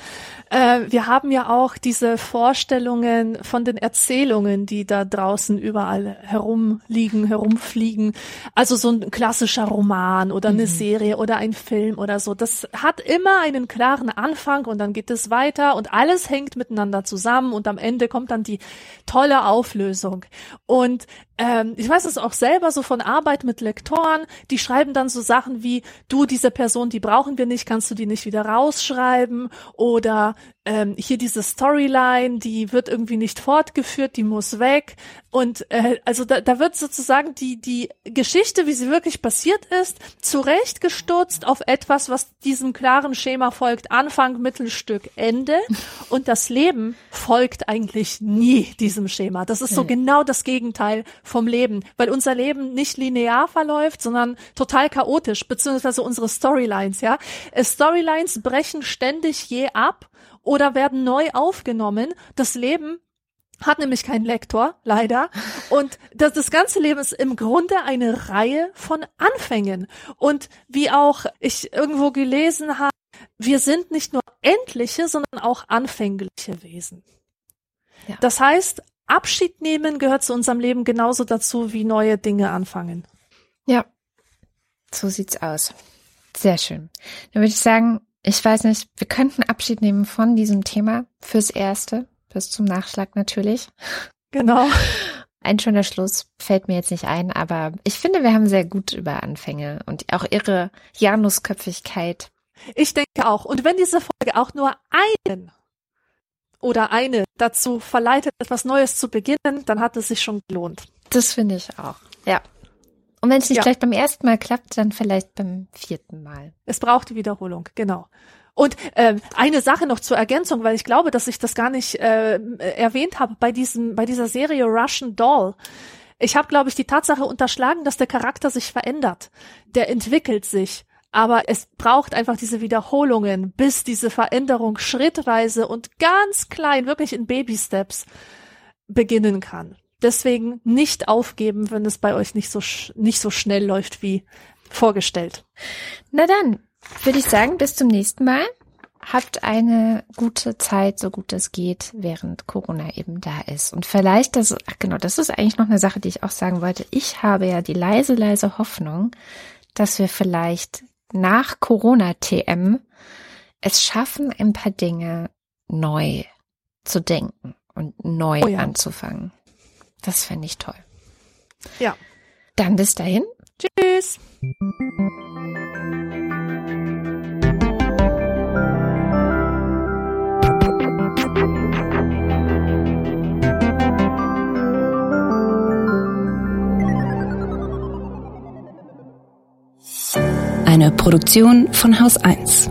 äh, wir haben ja auch diese Vorstellungen von den Erzählungen, die da draußen überall herumliegen, herumfliegen. Also so ein klassischer Roman oder eine mhm. Serie oder ein Film oder so. Das hat immer einen klaren Anfang und dann geht es weiter und alles hängt miteinander zusammen und am Ende kommt dann die tolle Auflösung. Und ähm, ich weiß es auch selber so von Arbeit mit Lektoren, die schreiben dann so Sachen wie, du, diese Person, die brauchen wir nicht, kannst du die nicht wieder rausschreiben? Oder ähm, hier diese Storyline, die wird irgendwie nicht fortgeführt, die muss weg. Und äh, also da, da wird sozusagen die, die Geschichte, wie sie wirklich passiert ist, zurechtgestutzt auf etwas, was diesem klaren Schema folgt, Anfang, Mittelstück, Ende. Und das Leben folgt eigentlich nie diesem Schema. Das ist so genau das Gegenteil vom Leben, weil unser Leben nicht linear verläuft, sondern total chaotisch, beziehungsweise unsere Storylines, ja. Äh, Storylines brechen ständig je ab oder werden neu aufgenommen. Das Leben hat nämlich keinen Lektor, leider. Und das, das ganze Leben ist im Grunde eine Reihe von Anfängen. Und wie auch ich irgendwo gelesen habe, wir sind nicht nur endliche, sondern auch anfängliche Wesen. Ja. Das heißt, Abschied nehmen gehört zu unserem Leben genauso dazu wie neue Dinge anfangen. Ja, so sieht's aus. Sehr schön. Dann würde ich sagen, ich weiß nicht, wir könnten Abschied nehmen von diesem Thema fürs Erste, bis zum Nachschlag natürlich. Genau. Ein schöner Schluss fällt mir jetzt nicht ein, aber ich finde, wir haben sehr gut über Anfänge und auch ihre Janusköpfigkeit. Ich denke auch. Und wenn diese Folge auch nur einen oder eine dazu verleitet, etwas Neues zu beginnen, dann hat es sich schon gelohnt. Das finde ich auch. Ja. Und wenn es nicht ja. gleich beim ersten Mal klappt, dann vielleicht beim vierten Mal. Es braucht die Wiederholung, genau. Und äh, eine Sache noch zur Ergänzung, weil ich glaube, dass ich das gar nicht äh, erwähnt habe bei diesem, bei dieser Serie Russian Doll. Ich habe, glaube ich, die Tatsache unterschlagen, dass der Charakter sich verändert. Der entwickelt sich. Aber es braucht einfach diese Wiederholungen, bis diese Veränderung schrittweise und ganz klein, wirklich in Baby-Steps beginnen kann. Deswegen nicht aufgeben, wenn es bei euch nicht so, nicht so schnell läuft wie vorgestellt. Na dann, würde ich sagen, bis zum nächsten Mal. Habt eine gute Zeit, so gut es geht, während Corona eben da ist. Und vielleicht, das, ach genau, das ist eigentlich noch eine Sache, die ich auch sagen wollte. Ich habe ja die leise, leise Hoffnung, dass wir vielleicht nach Corona-TM es schaffen, ein paar Dinge neu zu denken und neu oh ja. anzufangen. Das fände ich toll. Ja. Dann bis dahin. Tschüss. Eine Produktion von Haus 1.